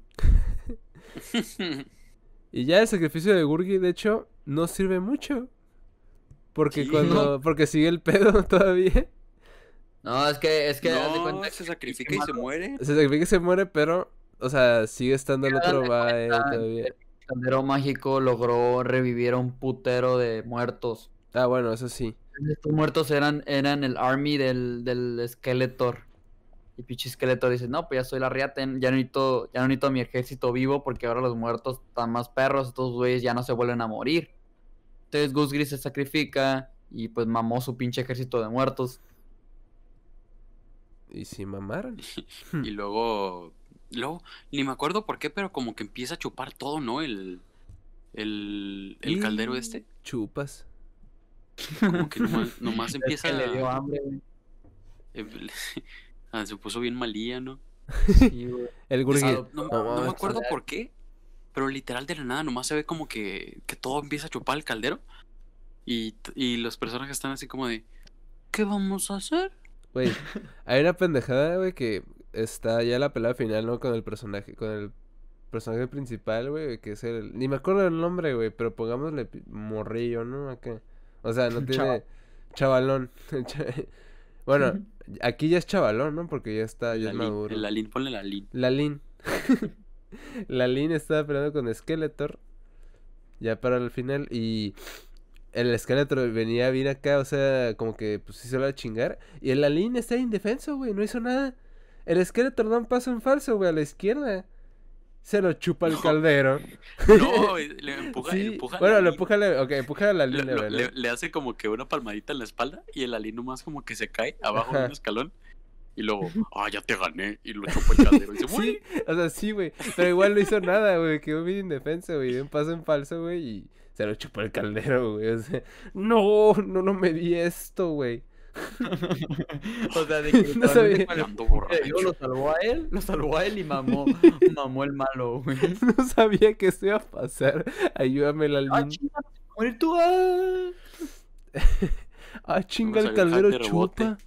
Y ya el sacrificio de Gurgi, de hecho, no sirve mucho. Porque Sí. cuando, porque sigue el pedo (laughs) todavía. No, es que, es que haz de no, cuenta se sacrifica y se muere. Se sacrifica y se muere, pero, o sea, sigue estando el otro cuenta todavía. El caldero mágico logró revivir a un putero de muertos. Ah, bueno, eso sí. Estos muertos eran, eran el army del, del Skeletor. Y pinche esqueleto dice, no, pues ya soy la riata, ya no necesito, ya no necesito mi ejército vivo porque ahora los muertos están más perros, estos güeyes ya no se vuelven a morir. Entonces Gus Gris se sacrifica y pues mamó su pinche ejército de muertos. Y si mamaron. (laughs) Y luego, luego, ni me acuerdo por qué, pero como que empieza a chupar todo, ¿no? El, el, el caldero este. Chupas. Como que nomás, (laughs) nomás Es empieza que le dio hambre, güey. (laughs) ah, se puso bien malía, ¿no? Sí, güey. El. Pesado. No, no no me acuerdo por qué, pero literal de la nada nomás se ve como que, que todo empieza a chupar el caldero. Y, y los personajes están así como de, ¿qué vamos a hacer? Güey, hay una pendejada, güey, que está ya la pelea final, ¿no? Con el personaje, con el personaje principal, güey, que es el... Ni me acuerdo del nombre, güey, pero pongámosle morrillo, ¿no? Acá. O sea, no (laughs) tiene... Chavalón. (laughs) Cha- bueno, (laughs) aquí ya es chavalón, ¿no? Porque ya está, ya La es Lin, maduro. la Lin, ponle la Lin. La Lin. La Lin estaba peleando con Skeletor. Ya para el final. Y el Skeletor venía bien acá. O sea, como que pues hizo la chingar. Y el Lin está indefenso, güey. No hizo nada. El Skeletor da un paso en falso, güey, a la izquierda. Se lo chupa el No. (laughs) caldero. No, (laughs) le empuja, Sí, empuja Bueno, lo empuja, la- ok, empuja a la Le, ¿no? le- le hace como que una palmadita en la espalda y el alín nomás como que se cae abajo de un escalón y luego, (laughs) ah, ya te gané y lo chupa el caldero y se muere. (laughs) Sí, o sea, sí, güey. Pero igual no hizo nada, güey. Quedó bien indefenso, güey. Dio un paso en falso, güey. Y se lo chupó el caldero, güey. O sea, (laughs) no, no, no me di esto, güey. o sea, de que No sabía. Dios lo salvó a él, lo salvó a él y mamó, mamó el malo, güey. No sabía que esto iba a pasar. Ayúdame, la Ah, chinga, morir tú, ah. Ah, chinga, el caldero de chupa.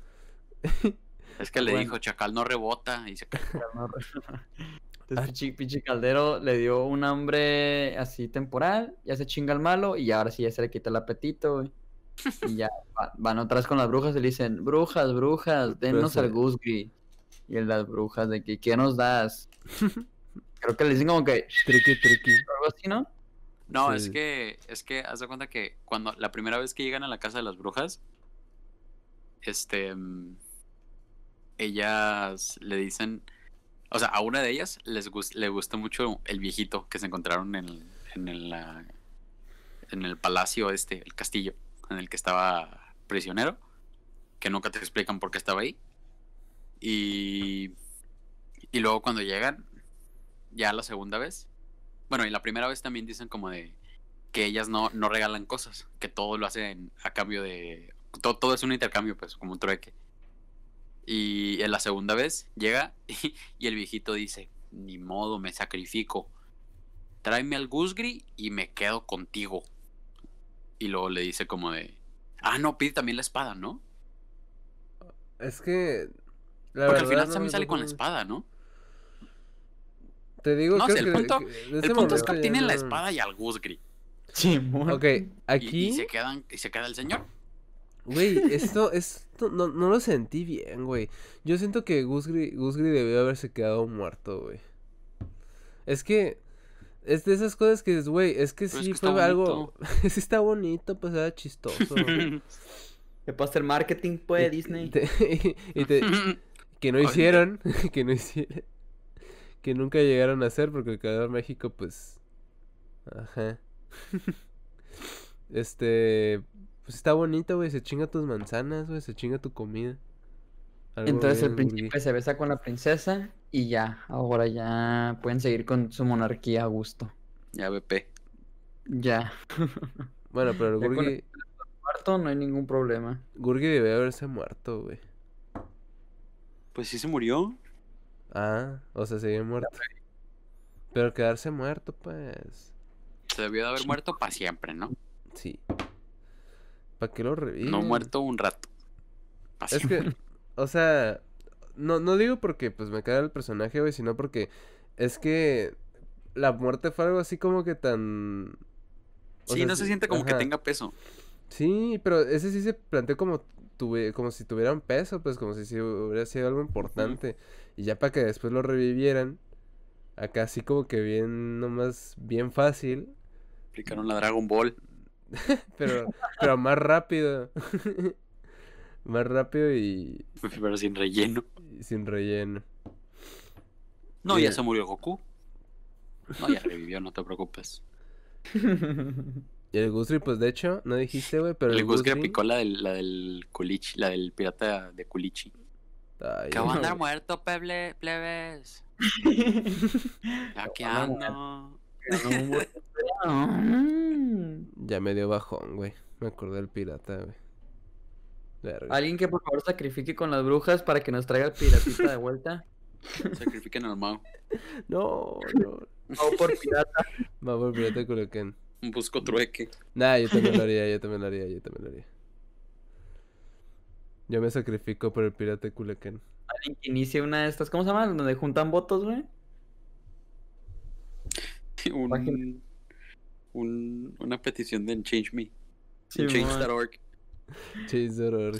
Es que le Bueno. dijo, chacal no rebota y se cae. (laughs) (laughs) Entonces, pinche, pinche caldero le dio un hambre así temporal, ya se chinga el malo y ahora sí ya se le quita el apetito, güey. Y ya (laughs) va- van vez con las brujas y le dicen, brujas, brujas, denos Pero al se- Gusgri. Y el las brujas de que, ¿qué nos das? Creo que le dicen como que, Triqui, triqui. algo así, ¿no? No, es que, es que, haz de cuenta que cuando la primera vez que llegan a la casa de las brujas, este, mm, ellas le dicen, o sea, a una de ellas les gus- le gustó mucho el viejito que se encontraron en el, en el, en el palacio este, el castillo, en el que estaba prisionero, que nunca te explican por qué estaba ahí. Y, y luego cuando llegan, ya la segunda vez, bueno, y la primera vez también dicen como de que ellas no, no regalan cosas, que todo lo hacen a cambio de... Todo, todo es un intercambio, pues, como un trueque. Y en la segunda vez llega (laughs) y, y el viejito dice, ni modo, me sacrifico. Tráeme al Gusgri y me quedo contigo. Y luego le dice como de... Ah, no, pide también la espada, ¿no? Es que. La Porque al final no- también no sale con la espada, ¿no? Te digo No, creo el que- punto- que El punto es que obtienen la espada y al Gusgri. Sí, Ok, Y, aquí. y se quedan, y se queda el señor. Güey, esto, esto no, no lo sentí bien, güey. Yo siento que Gusgri, Gusgri debió haberse quedado muerto, güey. Es que es de esas cosas que dices, güey, es que Pero es sí que fue está algo. (laughs) sí está bonito, pues era chistoso. (laughs) Que puede hacer marketing, pues, Y- Disney. te- (laughs) y te- que no hicieron, que no hicieron, que nunca llegaron a hacer porque el creador México, pues, ajá. este, pues está bonito, güey, se chinga tus manzanas, güey, se chinga tu comida. Algo Entonces el príncipe se besa con la princesa y ya, ahora ya pueden seguir con su monarquía a gusto. ya, BP. Ya, (laughs) Bueno, pero el Gurgi, muerto no hay ningún problema. Gurgi debe haberse muerto, güey. Pues sí se murió. Ah, o sea, seguía muerto. Pero quedarse muerto, pues, Se debió de haber muerto para siempre, ¿no? sí. ¿Para qué lo reviven? No muerto un rato. Pa' Es que, o sea, no, no digo porque pues me cae el personaje, güey, sino porque es que la muerte fue algo así como que tan... o Sí, sea, no se siente como que tenga peso. Sí, pero ese sí se planteó como tuve, como si tuviera un peso, pues como si hubiera sido algo importante. Y ya para que después lo revivieran, acá así como que bien, nomás, bien fácil, Aplicaron la Dragon Ball. (laughs) pero, pero más rápido. (laughs) Más rápido y, Pero sin relleno. sin relleno. No, ya se murió Goku. No, ya revivió, no te preocupes. Y (laughs) el Gusri, pues de hecho, no dijiste, güey, pero el, el Gusri... picó la del, la del Kulichi, la del pirata de Kulichi. Ay, Que va a andar muerto, peble, plebes. Aquí ando. (laughs) Ya me dio bajón, güey. Me acordé del pirata, güey. Verga. Alguien que por favor sacrifique con las brujas para que nos traiga el piratita de vuelta. (laughs) Sacrifiquen al Mao. No, no. O por pirata. Va por pirata de Culiacán. Busco trueque. Nah, yo también lo haría, (laughs) yo también lo haría, yo también lo haría. Yo me sacrifico por el pirata de Culiacán. Alguien que inicie una de estas, ¿cómo se llama? Donde juntan votos, güey. (laughs) Un, Página. un, una petición de Change Me. Sí, Change.org. Horror.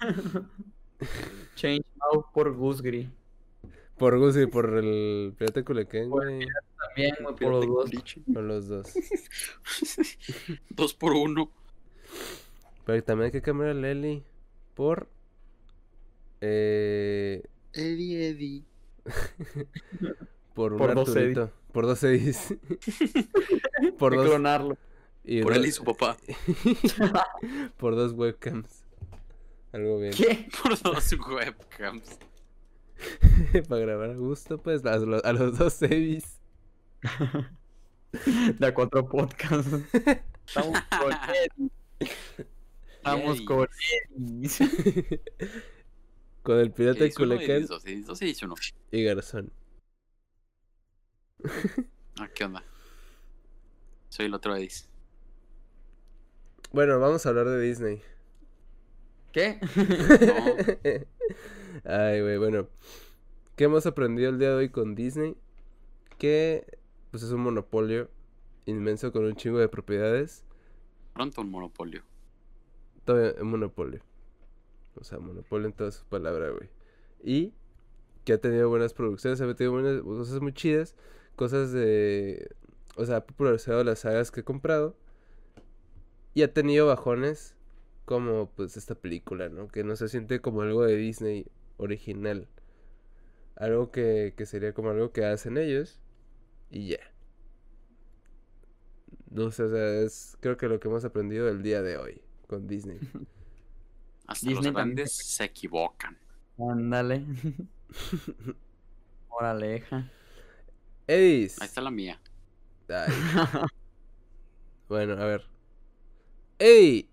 (laughs) Change now por Gusgri. Por Gus y por el pirata Culiacán, Por güey. También, güey, por los dos. Por los dos. (laughs) Dos por uno. Pero también hay que cambiar a Lely por. Eh. Eddie, Eddie. Por un Por dos. Por dos Eddies. (laughs) por dos. clonarlo. y Por dos- él y su papá. (laughs) por dos webcams. Algo bien. ¿Qué? (laughs) Por dos webcams. Para grabar a gusto, pues, a, los- a los dos Eddies. De a cuatro podcasts. Estamos con Eddie. Estamos con Eddie. Con el pirata de Edis Culiacán Edis Edis Edis y Garzón. Ah, ¿qué onda? Soy el otro Edis. Bueno, vamos a hablar de Disney. ¿Qué? (laughs) Ay, güey, bueno. ¿Qué hemos aprendido el día de hoy con Disney? Que pues es un monopolio inmenso con un chingo de propiedades. Pronto un monopolio. Todo un monopolio. O sea, monopolio en todas sus palabras, güey. Y que ha tenido buenas producciones, ha metido buenas cosas muy chidas. Cosas de... O sea, ha popularizado las sagas que he comprado. Y ha tenido bajones como pues esta película, ¿no? Que no se siente como algo de Disney original. Algo que, que sería como algo que hacen ellos. Y ya. No sé, o sea, es creo que lo que hemos aprendido el día de hoy con Disney. (laughs) Hasta Disney los también grandes se equivocan. Ándale. (laughs) Moraleja. Edis. Ahí está la mía. Ay, (laughs) bueno, a ver. ¡Ey!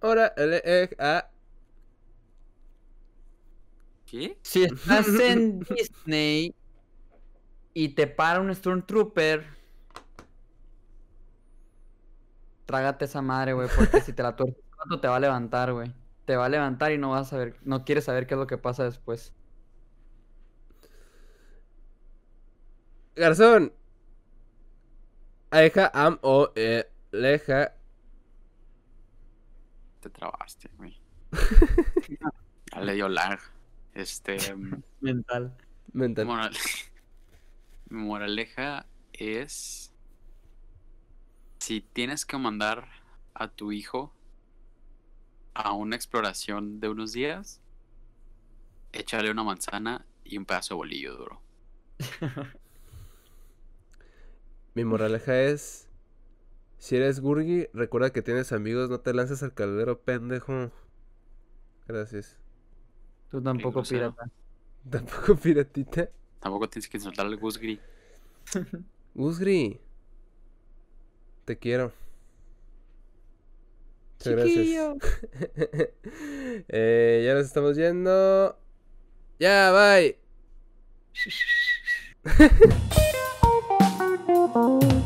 Ahora, el, eh, ah, ¿Qué? Si estás en Disney y te para un Stormtrooper, trágate esa madre, güey, porque si te la tuerces te va a levantar, güey. Te va a levantar y no vas a saber, no quieres saber qué es lo que pasa después. Garzón. Aeja am o eh, leja. Te trabaste, güey. Ya le dio lag. Este. mm, Mental. Mental. moral- Mi (laughs) moraleja es. Si tienes que mandar a tu hijo a una exploración de unos días, échale una manzana y un pedazo de bolillo duro. (laughs) Mi moraleja es. Si eres Gurgi, recuerda que tienes amigos, no te lances al caldero, pendejo. Gracias. Tú tampoco, pirata. (laughs) Tampoco piratita. Tampoco tienes que insultar al Gusgri. (laughs) Gusgri. Te quiero. Muchas Chiquillo. gracias. (laughs) Eh, ya nos estamos yendo. Ya, Bye.